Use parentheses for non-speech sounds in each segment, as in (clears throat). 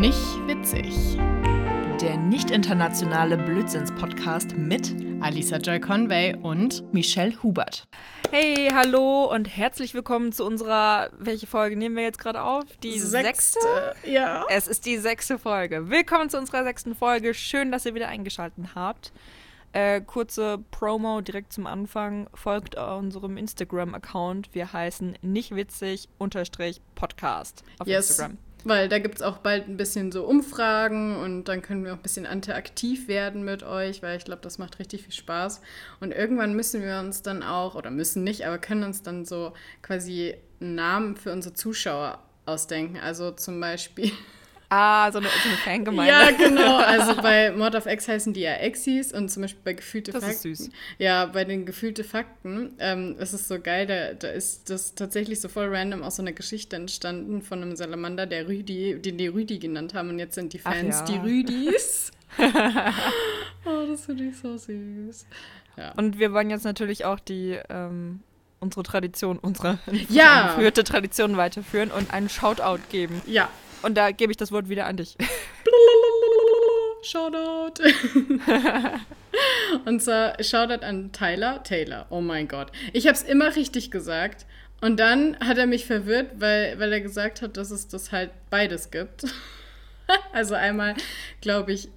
Nicht witzig. Der nicht internationale Blödsinns-Podcast mit Alisa Joy Conway und Michelle Hubert. Hey, hallo und herzlich willkommen zu unserer, welche Folge nehmen wir jetzt gerade auf? Die sechste. sechste. Ja. Es ist die sechste Folge. Willkommen zu unserer sechsten Folge. Schön, dass ihr wieder eingeschaltet habt. Äh, kurze Promo direkt zum Anfang. Folgt unserem Instagram-Account. Wir heißen nicht witzig Podcast auf yes. Instagram. Weil da gibt es auch bald ein bisschen so Umfragen und dann können wir auch ein bisschen interaktiv werden mit euch, weil ich glaube, das macht richtig viel Spaß. Und irgendwann müssen wir uns dann auch, oder müssen nicht, aber können uns dann so quasi einen Namen für unsere Zuschauer ausdenken. Also zum Beispiel. Ah, so eine, so eine Fangemeinde. Ja, genau. (laughs) Also bei Mord of X heißen die ja Exis und zum Beispiel bei Gefühlte Das Fakten. ist süß. Ja, bei den Gefühlte Fakten ähm, ist es so geil, da, da ist das tatsächlich so voll random aus so einer Geschichte entstanden von einem Salamander, der Rüdi, den die Rüdi genannt haben und jetzt sind die Fans ja. die Rüdis. (laughs) oh, das finde ich so süß. Ja. Und wir wollen jetzt natürlich auch die ähm, unsere Tradition, unsere Ja. (laughs) geführte Tradition weiterführen und einen Shoutout geben. ja. Und da gebe ich das Wort wieder an dich. Shoutout. (laughs) und zwar Shoutout an Tyler. Taylor, oh mein Gott. Ich habe es immer richtig gesagt. Und dann hat er mich verwirrt, weil, weil er gesagt hat, dass es das halt beides gibt. (laughs) also einmal, glaube ich,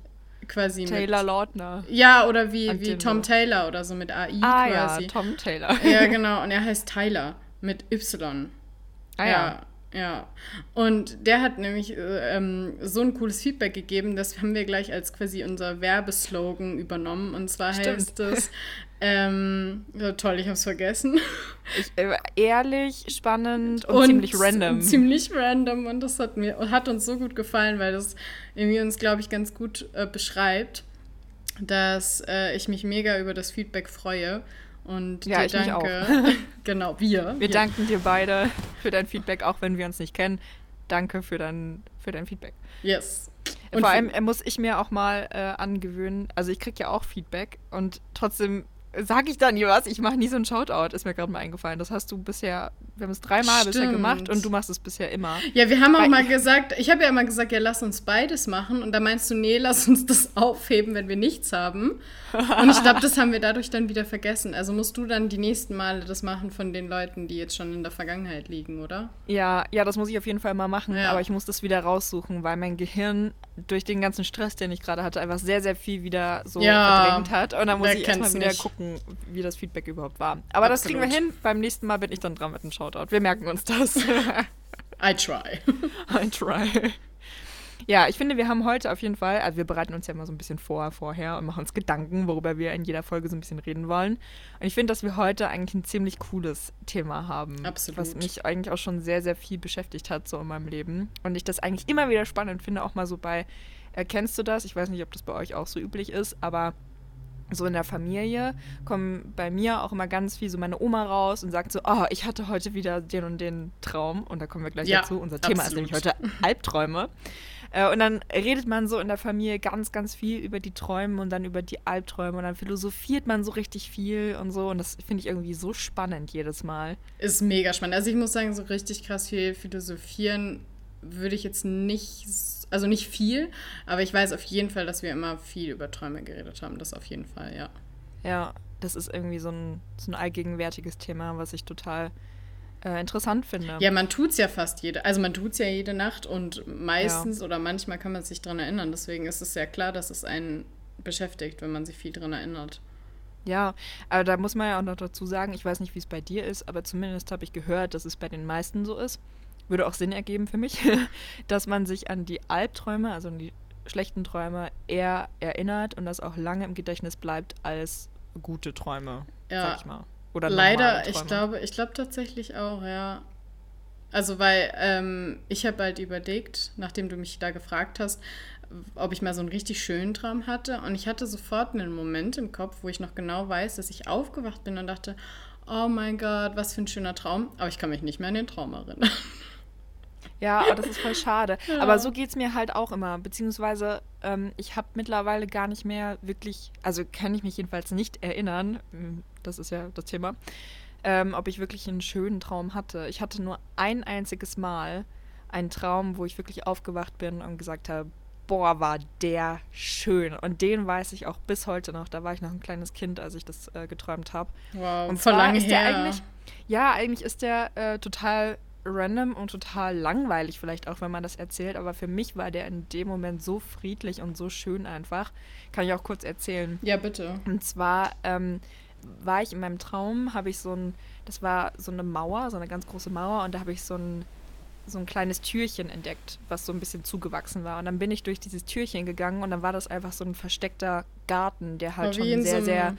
quasi Taylor mit... Lautner. Ja, oder wie, wie. Tom Taylor oder so mit AI Ah quasi. ja, Tom Taylor. Ja, (laughs) genau. Und er heißt Tyler mit Y. Ah ja. ja. Ja. Und der hat nämlich äh, ähm, so ein cooles Feedback gegeben, das haben wir gleich als quasi unser Werbeslogan übernommen. Und zwar Stimmt. heißt es, ähm, ja, toll, ich hab's vergessen. Ich, äh, ehrlich, spannend und, ziemlich random. Ziemlich random. Und das hat mir hat uns so gut gefallen, weil das irgendwie uns, glaube ich, ganz gut äh, beschreibt, dass äh, ich mich mega über das Feedback freue. Und Ja, ich danke. (laughs) genau, wir. wir danken dir beide für dein Feedback, auch wenn wir uns nicht kennen. Danke für dein, für dein Feedback. Yes. Vor für- allem muss ich mir auch mal äh, angewöhnen, also ich kriege ja auch Feedback und trotzdem sage ich da nie was. Ich mache nie so ein Shoutout, ist mir gerade mal eingefallen. Das hast du bisher, wir haben es dreimal bisher Stimmt. gemacht und du machst es bisher immer. Ja, wir haben auch Weil- mal gesagt, ich habe ja immer gesagt, ja, lass uns beides machen. Und da meinst du, nee, lass uns das (laughs) aufheben, wenn wir nichts haben. Und ich glaube, das haben wir dadurch dann wieder vergessen. Also musst du dann die nächsten Male das machen von den Leuten, die jetzt schon in der Vergangenheit liegen, oder? Ja, ja, das muss ich auf jeden Fall mal machen, Ja. aber ich muss das wieder raussuchen, weil mein Gehirn durch den ganzen Stress, den ich gerade hatte, einfach sehr, sehr viel wieder so Ja, verdrängt hat. Und dann muss ich erstmal wieder nicht. Gucken, wie das Feedback überhaupt war. Aber das kriegen wir Absolut. hin. Beim nächsten Mal bin ich dann dran mit einem Shoutout. Wir merken uns das. (laughs) I try. (laughs) I try. Ja, ich finde, wir haben heute auf jeden Fall, also wir bereiten uns ja immer so ein bisschen vor, vorher und machen uns Gedanken, worüber wir in jeder Folge so ein bisschen reden wollen. Und ich finde, dass wir heute eigentlich ein ziemlich cooles Thema haben. Absolut. Was mich eigentlich auch schon sehr, sehr viel beschäftigt hat, so in meinem Leben. Und ich das eigentlich immer wieder spannend finde, auch mal so bei, äh, kennst du das? Ich weiß nicht, ob das bei euch auch so üblich ist, aber so in der Familie kommen bei mir auch immer ganz viel so meine Oma raus und sagt so, oh, ich hatte heute wieder den und den Traum. Und da kommen wir gleich Ja, dazu. Unser Thema absolut. ist nämlich heute Albträume. Äh, Und dann redet man so in der Familie ganz, ganz viel über die Träume und dann über die Albträume und dann philosophiert man so richtig viel und so. Und das finde ich irgendwie so spannend jedes Mal. Ist mega spannend. Also ich muss sagen, so richtig krass viel philosophieren würde ich jetzt nicht, also nicht viel, aber ich weiß auf jeden Fall, dass wir immer viel über Träume geredet haben. Das auf jeden Fall, ja. Ja, das ist irgendwie so ein, so ein allgegenwärtiges Thema, was ich total äh, interessant finde. Ja, man tut's ja fast jede, also man tut's ja jede Nacht und meistens oder manchmal kann man sich dran erinnern. Deswegen ist es ja klar, dass es einen beschäftigt, wenn man sich viel dran erinnert. Ja, aber da muss man ja auch noch dazu sagen, ich weiß nicht, wie es bei dir ist, aber zumindest habe ich gehört, dass es bei den meisten so ist. Würde auch Sinn ergeben für mich, (laughs) dass man sich an die Albträume, also an die schlechten Träume, eher erinnert und das auch lange im Gedächtnis bleibt als gute Träume, Ja. sag ich mal. Oder Leider, ich glaube, ich glaube tatsächlich auch, ja. Also, weil ähm, ich habe halt überlegt, nachdem du mich da gefragt hast, ob ich mal so einen richtig schönen Traum hatte. Und ich hatte sofort einen Moment im Kopf, wo ich noch genau weiß, dass ich aufgewacht bin und dachte, oh mein Gott, was für ein schöner Traum. Aber ich kann mich nicht mehr an den Traum erinnern. (laughs) Ja, aber das ist voll schade. (laughs) Ja. Aber so geht es mir halt auch immer. Beziehungsweise, ähm, ich habe mittlerweile gar nicht mehr wirklich, also kann ich mich jedenfalls nicht erinnern, ähm, das ist ja das Thema, ähm, ob ich wirklich einen schönen Traum hatte. Ich hatte nur ein einziges Mal ein Traum, wo ich wirklich aufgewacht bin und gesagt habe, boah, war der schön. Und den weiß ich auch bis heute noch. Da war ich noch ein kleines Kind, als ich das äh, geträumt habe. Wow, Und voll lange ist der her. eigentlich, ja, eigentlich ist der äh, total random und total langweilig vielleicht auch, wenn man das erzählt. Aber für mich war der in dem Moment so friedlich und so schön einfach. Kann ich auch kurz erzählen. ja, bitte. Und zwar ähm, war ich in meinem Traum, habe ich so ein, das war so eine Mauer, so eine ganz große Mauer und da habe ich so ein, so ein kleines Türchen entdeckt, was so ein bisschen zugewachsen war. Und dann bin ich durch dieses Türchen gegangen und dann war das einfach so ein versteckter Garten, der halt schon sehr, so sehr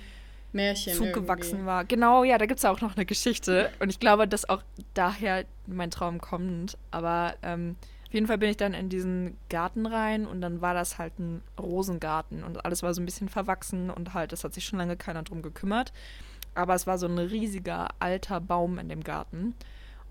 Märchen zugewachsen irgendwie. war. Genau, ja, da gibt es auch noch eine Geschichte. Und ich glaube, dass auch daher mein Traum kommt. Aber ähm, auf jeden Fall bin ich dann in diesen Garten rein und dann war das halt ein Rosengarten und alles war so ein bisschen verwachsen und halt, es hat sich schon lange keiner drum gekümmert. Aber es war so ein riesiger alter Baum in dem Garten.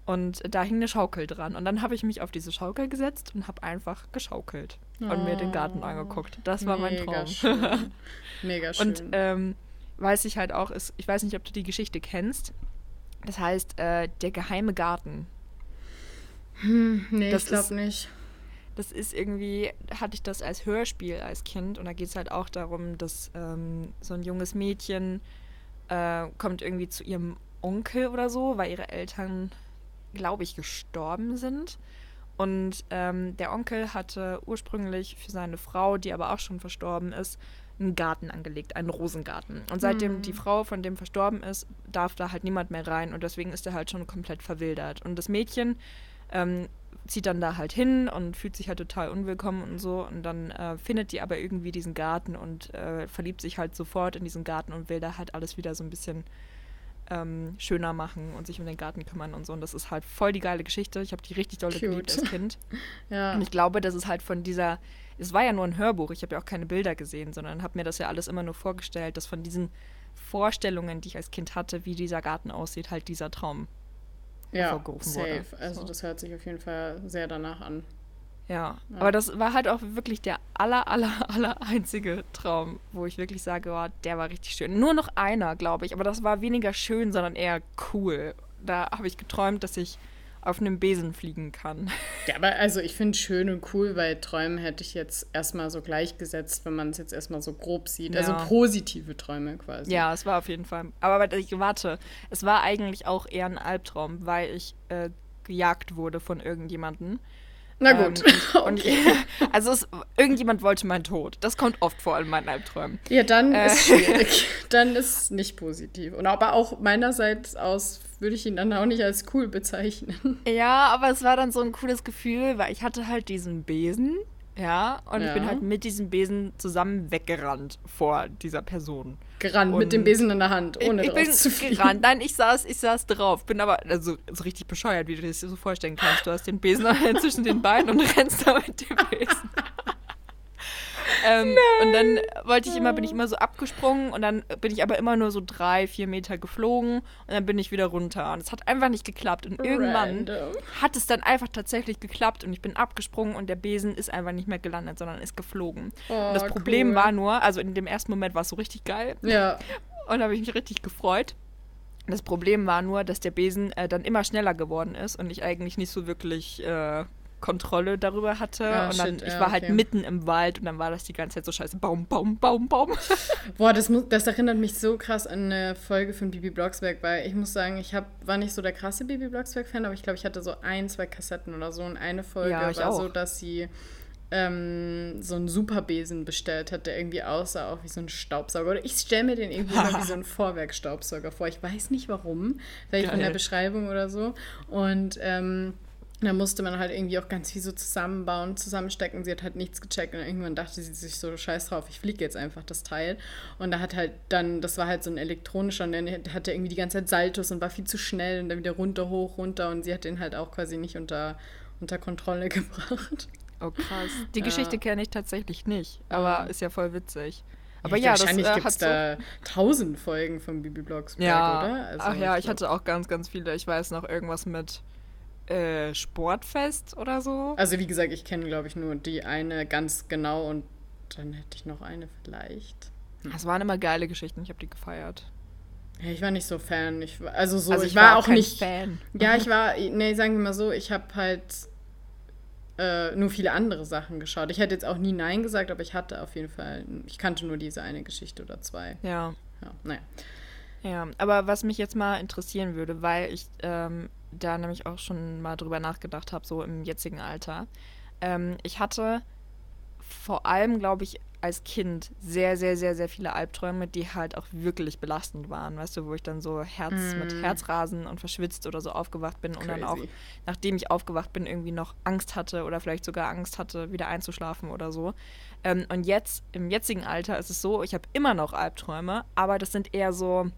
Und da hing eine Schaukel dran. Und dann habe ich mich auf diese Schaukel gesetzt und habe einfach geschaukelt und mir den Garten Oh, angeguckt. Das war mein Traum. Schön. (laughs) Mega schön. Und ähm, weiß ich halt auch, ist, ich weiß nicht, ob du die Geschichte kennst. Das heißt, äh, der geheime Garten. nee, das ich glaube nicht. Das ist irgendwie, hatte ich das als Hörspiel als Kind und da geht es halt auch darum, dass ähm, so ein junges Mädchen äh, kommt irgendwie zu ihrem Onkel oder so, weil ihre Eltern, glaube ich, gestorben sind. Und ähm, der Onkel hatte ursprünglich für seine Frau, die aber auch schon verstorben ist, einen Garten angelegt, einen Rosengarten. Und seitdem Hm. die Frau von dem verstorben ist, darf da halt niemand mehr rein und deswegen ist er halt schon komplett verwildert. Und das Mädchen ähm, zieht dann da halt hin und fühlt sich halt total unwillkommen und so. Und dann äh, findet die aber irgendwie diesen Garten und äh, verliebt sich halt sofort in diesen Garten und will da halt alles wieder so ein bisschen ähm, schöner machen und sich um den Garten kümmern und so. Und das ist halt voll die geile Geschichte. Ich habe die richtig dolle Cute. geliebt als Kind. (laughs) Ja. Und ich glaube, das ist halt von dieser. Es war ja nur ein Hörbuch, ich habe ja auch keine Bilder gesehen, sondern habe mir das ja alles immer nur vorgestellt, dass von diesen Vorstellungen, die ich als Kind hatte, wie dieser Garten aussieht, halt dieser Traum ja, hervorgerufen wurde. safe. Also So. das hört sich auf jeden Fall sehr danach an. Ja, Ja. aber das war halt auch wirklich der aller, aller, aller einzige Traum, wo ich wirklich sage, oh, der war richtig schön. Nur noch einer, glaube ich, aber das war weniger schön, sondern eher cool. Da habe ich geträumt, dass ich auf einem Besen fliegen kann. (laughs) Ja, aber also ich finde schön und cool, weil Träume hätte ich jetzt erstmal so gleichgesetzt, wenn man es jetzt erstmal so grob sieht. Also Ja. positive Träume quasi. Ja, es war auf jeden Fall. Aber warte, ich- warte, es war eigentlich auch eher ein Albtraum, weil ich äh, gejagt wurde von irgendjemandem. Na gut. Ähm, und, (laughs) und, (laughs) also es, irgendjemand wollte meinen Tod. Das kommt oft vor in meinen Albträumen. Ja, dann Äh. ist schwierig. dann ist nicht positiv. Und aber auch meinerseits aus würde ich ihn dann auch nicht als cool bezeichnen. (laughs) Ja, aber es war dann so ein cooles Gefühl, weil ich hatte halt diesen Besen, ja, und ich Ja. bin halt mit diesem Besen zusammen weggerannt vor dieser Person. Gerannt mit Und- dem Besen in der Hand, ohne ich, ich drauf bin gerannt. Nein, ich saß, ich saß drauf. Bin aber also, so richtig bescheuert, wie du dir das so vorstellen kannst. Du hast den Besen (laughs) zwischen den Beinen und rennst da mit dem Besen. Ähm, und dann wollte ich immer, bin ich immer so abgesprungen und dann bin ich aber immer nur so drei, vier Meter geflogen und dann bin ich wieder runter. Und es hat einfach nicht geklappt. Und irgendwann Random. hat es dann einfach tatsächlich geklappt und ich bin abgesprungen und der Besen ist einfach nicht mehr gelandet, sondern ist geflogen. Oh, und das Problem cool. war nur, also in dem ersten Moment war es so richtig geil, Ja, und da habe ich mich richtig gefreut. Das Problem war nur, dass der Besen äh, dann immer schneller geworden ist und ich eigentlich nicht so wirklich äh, Kontrolle darüber hatte. Ah, und dann, shit, ich ja, war halt okay. mitten im Wald und dann war das die ganze Zeit so scheiße. Baum, Baum, Baum, Baum. (laughs) Boah, das, muss, das erinnert mich so krass an eine Folge von Bibi Blocksberg, weil ich muss sagen, ich hab, war nicht so der krasse Bibi Blocksberg-Fan, aber ich glaube, ich hatte so ein, zwei Kassetten oder so. Und eine Folge Ja, war auch. so, dass sie ähm, so einen Superbesen bestellt hat, der irgendwie aussah auch wie so ein Staubsauger. Oder ich stelle mir den irgendwie immer wie so ein (laughs) Vorwerkstaubsauger vor. Ich weiß nicht warum, vielleicht von der Geil. Beschreibung oder so. Und ähm, da musste man halt irgendwie auch ganz viel so zusammenbauen, zusammenstecken. Sie hat halt nichts gecheckt und irgendwann dachte sie sich so, scheiß drauf, ich fliege jetzt einfach das Teil. Und da hat halt dann, das war halt so ein elektronischer und der hatte irgendwie die ganze Zeit Saltos und war viel zu schnell und dann wieder runter, hoch, runter und sie hat den halt auch quasi nicht unter, unter Kontrolle (laughs) gebracht. Oh krass. Die. Geschichte kenne ich tatsächlich nicht, aber Ah. ist ja voll witzig. Aber Ja, ja, das wahrscheinlich äh, gibt hat es so, da tausend Folgen von Bibi Blocksberg, ja. oder? Also, Ach ja, ich hatte auch ganz, ganz viele. Ich weiß noch irgendwas mit äh, Sportfest oder so. Also wie gesagt, ich kenne, glaube ich, nur die eine ganz genau und dann hätte ich noch eine vielleicht. Das waren immer geile Geschichten, ich habe die gefeiert. Ja, ich war nicht so Fan. Ich war, also so, also ich, war, auch kein nicht. Fan. Ja, (laughs) ich war, nee, sagen wir mal so, ich habe halt äh, nur viele andere Sachen geschaut. Ich hätte jetzt auch nie Nein gesagt, aber ich hatte auf jeden Fall, ich kannte nur diese eine Geschichte oder zwei. Ja. Ja, naja. Ja, aber was mich jetzt mal interessieren würde, weil ich ähm, da nämlich auch schon mal drüber nachgedacht habe, so im jetzigen Alter. Ähm, ich hatte vor allem, glaube ich, als Kind sehr, sehr, sehr, sehr viele Albträume, die halt auch wirklich belastend waren, weißt du, wo ich dann so Herz Mm. mit Herzrasen und verschwitzt oder so aufgewacht bin und dann auch, Crazy. nachdem ich aufgewacht bin, irgendwie noch Angst hatte oder vielleicht sogar Angst hatte, wieder einzuschlafen oder so. Ähm, und jetzt, im jetzigen Alter, ist es so, ich habe immer noch Albträume, aber das sind eher so,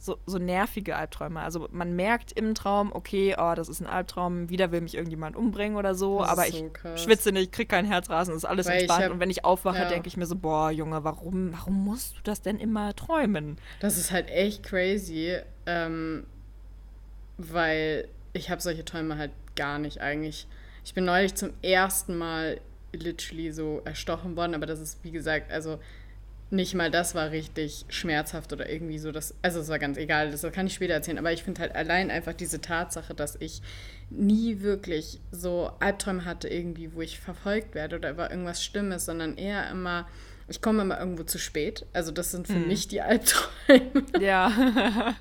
so, so nervige Albträume. Also man merkt im Traum, okay, oh, das ist ein Albtraum, wieder will mich irgendjemand umbringen oder so, aber so ich krass. schwitze nicht, krieg keinen Herzrasen, ist alles Weil entspannt. hab- und wenn ich aufwache, ja. denke ich mir so, boah, Junge, warum, warum musst du das denn immer träumen? Das ist halt echt crazy, ähm, weil ich habe solche Träume halt gar nicht eigentlich. Ich bin neulich zum ersten Mal literally so erstochen worden, aber das ist, wie gesagt, also nicht mal das war richtig schmerzhaft oder irgendwie so. Das, also es war ganz egal, das kann ich später erzählen. Aber ich finde halt allein einfach diese Tatsache, dass ich nie wirklich so Albträume hatte irgendwie, wo ich verfolgt werde oder über irgendwas Schlimmes, sondern eher immer, ich komme immer irgendwo zu spät. Also das sind für mich die Albträume (laughs) Ja.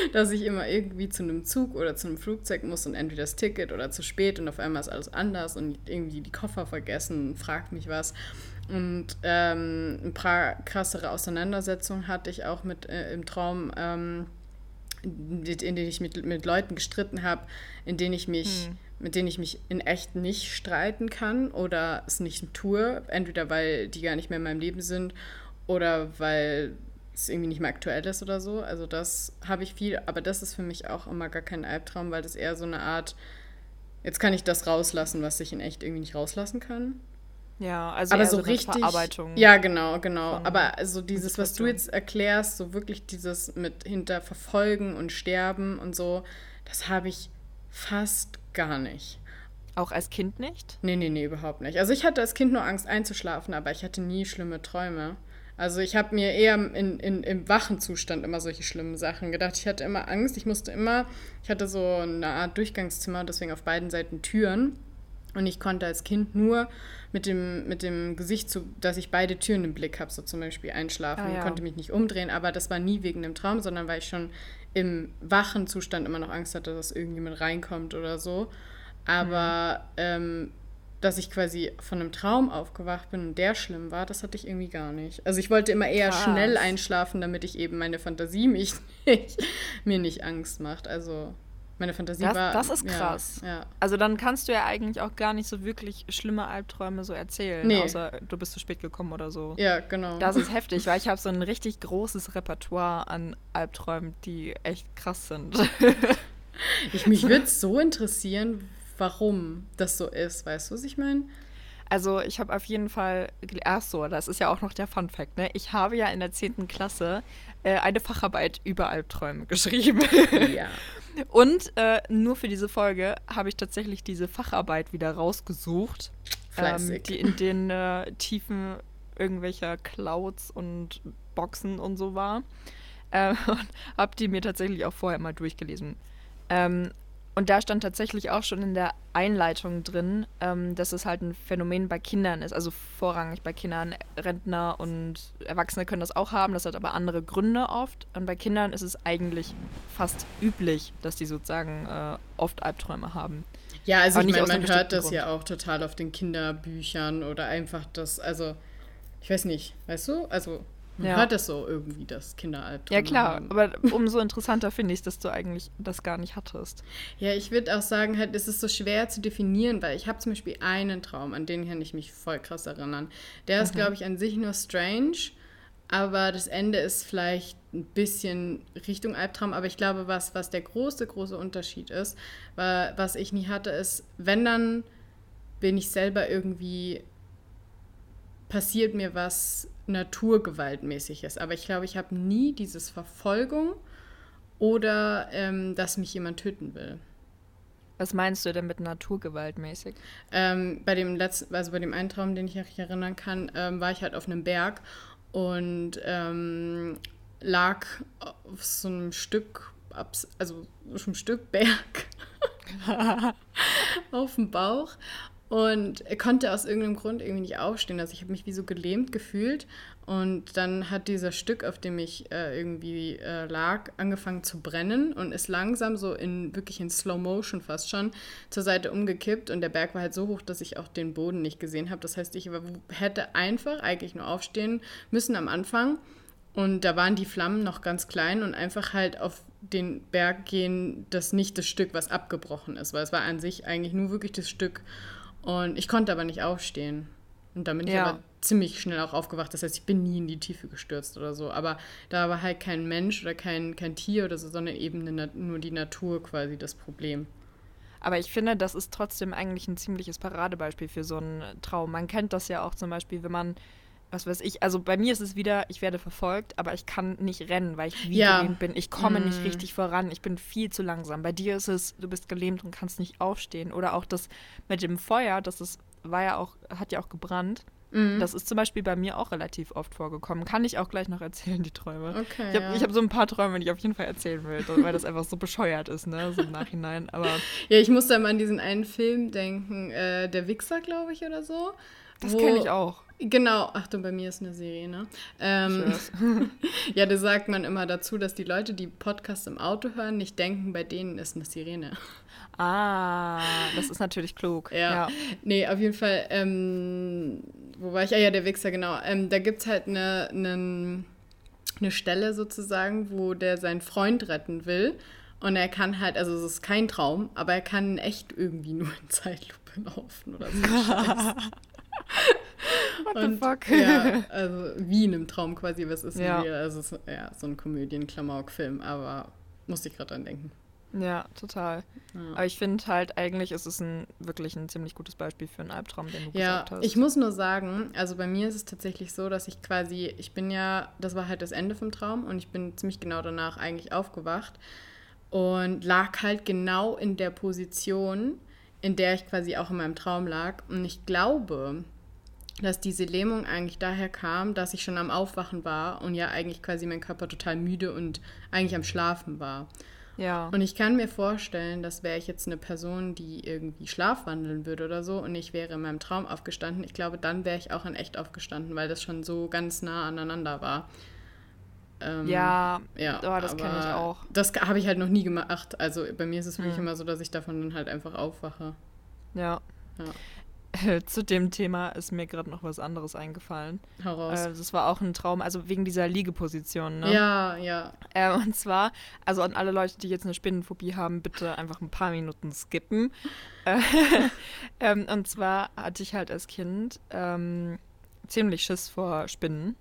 (laughs) dass ich immer irgendwie zu einem Zug oder zu einem Flugzeug muss und entweder das Ticket oder zu spät und auf einmal ist alles anders und irgendwie die Koffer vergessen, fragt mich was. Und ähm, ein paar krassere Auseinandersetzungen hatte ich auch mit äh, im Traum, ähm, in denen ich mit, mit Leuten gestritten habe, in denen ich mich, mit denen ich mich in echt nicht streiten kann oder es nicht tue, entweder weil die gar nicht mehr in meinem Leben sind oder weil es irgendwie nicht mehr aktuell ist oder so. Also das habe ich viel, aber das ist für mich auch immer gar kein Albtraum, weil das eher so eine Art, jetzt kann ich das rauslassen, was ich in echt irgendwie nicht rauslassen kann. Ja, also aber so eine richtig. Verarbeitung. Ja, genau, genau. Aber also dieses, was du jetzt erklärst, so wirklich dieses mit hinter Verfolgen und Sterben und so, das habe ich fast gar nicht. Auch als Kind nicht? Nee, nee, nee, überhaupt nicht. Also ich hatte als Kind nur Angst einzuschlafen, aber ich hatte nie schlimme Träume. Also ich habe mir eher in, in, im wachen Zustand immer solche schlimmen Sachen gedacht. Ich hatte immer Angst, ich musste immer, ich hatte so eine Art Durchgangszimmer, deswegen auf beiden Seiten Türen. Und ich konnte als Kind nur mit dem, mit dem Gesicht, zu, dass ich beide Türen im Blick habe, so zum Beispiel einschlafen, Ah, ja. konnte mich nicht umdrehen. Aber das war nie wegen dem Traum, sondern weil ich schon im wachen Zustand immer noch Angst hatte, dass irgendjemand reinkommt oder so. Aber ähm, dass ich quasi von einem Traum aufgewacht bin und der schlimm war, das hatte ich irgendwie gar nicht. Also ich wollte immer eher Krass. schnell einschlafen, damit ich eben meine Fantasie mich (laughs) nicht, mir nicht Angst macht. Also meine Fantasie Das- war. das ist ja, krass. Ja, Also dann kannst du ja eigentlich auch gar nicht so wirklich schlimme Albträume so erzählen, Nee. außer du bist zu spät gekommen oder so. ja genau. Das ist (laughs) heftig, weil ich habe so ein richtig großes Repertoire an Albträumen, die echt krass sind. (laughs) ich, mich würde so (laughs) interessieren, warum das so ist. Weißt du, was ich meine? Also ich habe auf jeden Fall, ach so, das ist ja auch noch der Fun Fact, ne? Ich habe ja in der 10. Klasse äh, eine Facharbeit über Albträume geschrieben. (laughs) Ja. Und äh, nur für diese Folge habe ich tatsächlich diese Facharbeit wieder rausgesucht, ähm, die in den äh, Tiefen irgendwelcher Clouds und Boxen und so war. Ähm, (laughs) und habe die mir tatsächlich auch vorher mal durchgelesen. Ähm, und da stand tatsächlich auch schon in der Einleitung drin, ähm, dass es halt ein Phänomen bei Kindern ist, also vorrangig bei Kindern. Rentner und Erwachsene können das auch haben, das hat aber andere Gründe oft. Und bei Kindern ist es eigentlich fast üblich, dass die sozusagen äh, oft Albträume haben. Ja, also Aber ich meine, man hört das ja auch total auf den Kinderbüchern oder einfach das, also ich weiß nicht, weißt du? Also man Ja. hört das so irgendwie, dass Kinder Albträume Ja klar, haben. aber umso interessanter finde ich es, dass du eigentlich das gar nicht hattest. Ja, ich würde auch sagen, halt, es ist so schwer zu definieren, weil ich habe zum Beispiel einen Traum, an den kann ich mich voll krass erinnern. Der ist, glaube ich, an sich nur strange, aber das Ende ist vielleicht ein bisschen Richtung Albtraum. Aber ich glaube, was, was der große, große Unterschied ist, war, was ich nie hatte, ist, wenn dann bin ich selber irgendwie passiert mir was naturgewaltmäßiges. Aber ich glaube, ich habe nie dieses Verfolgung oder ähm, dass mich jemand töten will. Was meinst du denn mit naturgewaltmäßig? Ähm, bei dem letzten, also bei dem einen Traum, den ich mich erinnern kann, ähm, war ich halt auf einem Berg und ähm, lag auf so einem Stück, also auf einem Stück Berg (laughs) (laughs) auf dem Bauch und konnte aus irgendeinem Grund irgendwie nicht aufstehen. Also ich habe mich wie so gelähmt gefühlt. Und dann hat dieser Stück, auf dem ich äh, irgendwie äh, lag, angefangen zu brennen und ist langsam so in wirklich in Slow Motion fast schon zur Seite umgekippt. Und der Berg war halt so hoch, dass ich auch den Boden nicht gesehen habe. Das heißt, ich hätte einfach eigentlich nur aufstehen müssen am Anfang. Und da waren die Flammen noch ganz klein und einfach halt auf den Berg gehen, das nicht das Stück, was abgebrochen ist, weil es war an sich eigentlich nur wirklich das Stück und ich konnte aber nicht aufstehen. Und dann bin ich aber ziemlich schnell auch aufgewacht. Das heißt, ich bin nie in die Tiefe gestürzt oder so. Aber da war halt kein Mensch oder kein, kein Tier oder so, sondern eben nur die Natur quasi das Problem. Aber ich finde, das ist trotzdem eigentlich ein ziemliches Paradebeispiel für so einen Traum. Man kennt das ja auch zum Beispiel, wenn man, was weiß ich, also bei mir ist es wieder, ich werde verfolgt, aber ich kann nicht rennen, weil ich wie ja. gelähmt bin. Ich komme mm. nicht richtig voran. Ich bin viel zu langsam. Bei dir ist es, du bist gelähmt und kannst nicht aufstehen. Oder auch das mit dem Feuer, das ist, war ja auch, hat ja auch gebrannt. Mhm. Das ist zum Beispiel bei mir auch relativ oft vorgekommen. Kann ich auch gleich noch erzählen, die Träume. Okay, ich habe ja. hab so ein paar Träume, die ich auf jeden Fall erzählen will, weil das einfach so bescheuert ist, ne, so im Nachhinein. Aber ja, ich musste immer an diesen einen Film denken, äh, Der Wichser, glaube ich, oder so. Das kenne ich auch. Genau, Achtung, bei mir ist eine Serie, ne? Ähm, (laughs) ja, da sagt man immer dazu, dass die Leute, die Podcasts im Auto hören, nicht denken, bei denen ist eine Sirene. Ah, das ist natürlich klug. Ja. ja. Nee, auf jeden Fall, ähm, wo war ich? Ah ja, der Wichser, genau. Ähm, da gibt es halt eine, eine, eine Stelle sozusagen, wo der seinen Freund retten will. Und er kann halt, also es ist kein Traum, aber er kann echt irgendwie nur in Zeitlupe laufen oder so. (laughs) What und, the fuck? Ja, (laughs) also wie in einem Traum quasi, was ist ja. Wie, also ja, so ein Komödien-Klamauk-Film, aber musste ich gerade dran denken. Ja, total. Ja. Aber ich finde halt, eigentlich ist es ein, wirklich ein ziemlich gutes Beispiel für einen Albtraum, den du ja, gesagt hast. Ich muss nur sagen, also bei mir ist es tatsächlich so, dass ich quasi, ich bin ja, das war halt das Ende vom Traum und ich bin ziemlich genau danach eigentlich aufgewacht und lag halt genau in der Position, in der ich quasi auch in meinem Traum lag. Und ich glaube, dass diese Lähmung eigentlich daher kam, dass ich schon am Aufwachen war und ja eigentlich quasi mein Körper total müde und eigentlich am Schlafen war. Ja. Und ich kann mir vorstellen, dass wäre ich jetzt eine Person, die irgendwie schlafwandeln würde oder so und ich wäre in meinem Traum aufgestanden, ich glaube, dann wäre ich auch in echt aufgestanden, weil das schon so ganz nah aneinander war. Ähm, ja, ja oh, das kenne ich auch. Das habe ich halt noch nie gemacht. Also bei mir ist es wirklich hm. immer so, dass ich davon dann halt einfach aufwache. Ja. ja. (laughs) Zu dem Thema ist mir gerade noch was anderes eingefallen. Heraus. Äh, das war auch ein Traum, also wegen dieser Liegeposition. Ne? Ja, ja. Äh, und zwar, also an alle Leute, die jetzt eine Spinnenphobie haben, bitte einfach ein paar Minuten skippen. Äh, (laughs) ähm, und zwar hatte ich halt als Kind ähm, ziemlich Schiss vor Spinnen.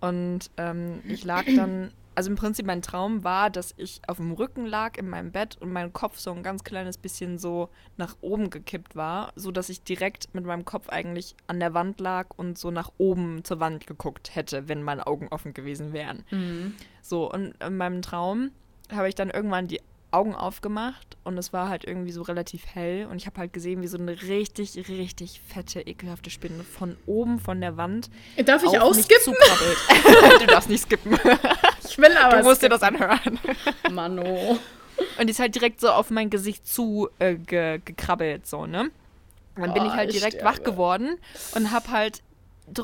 Und ähm, ich lag dann also im Prinzip mein Traum war, dass ich auf dem Rücken lag in meinem Bett und mein Kopf so ein ganz kleines bisschen so nach oben gekippt war, so dass ich direkt mit meinem Kopf eigentlich an der Wand lag und so nach oben zur Wand geguckt hätte, wenn meine Augen offen gewesen wären. Mhm. So und in meinem Traum habe ich dann irgendwann die Augen aufgemacht und es war halt irgendwie so relativ hell und ich habe halt gesehen, wie so eine richtig, richtig fette, ekelhafte Spinne von oben von der Wand. Darf ich auch skippen? (laughs) du darfst nicht skippen. (laughs) Ich will aber. Du musst dir das anhören. (laughs) Mano. Und die ist halt direkt so auf mein Gesicht zu äh, ge gekrabbelt, so, ne? Dann bin oh, ich halt direkt ich wach geworden und hab halt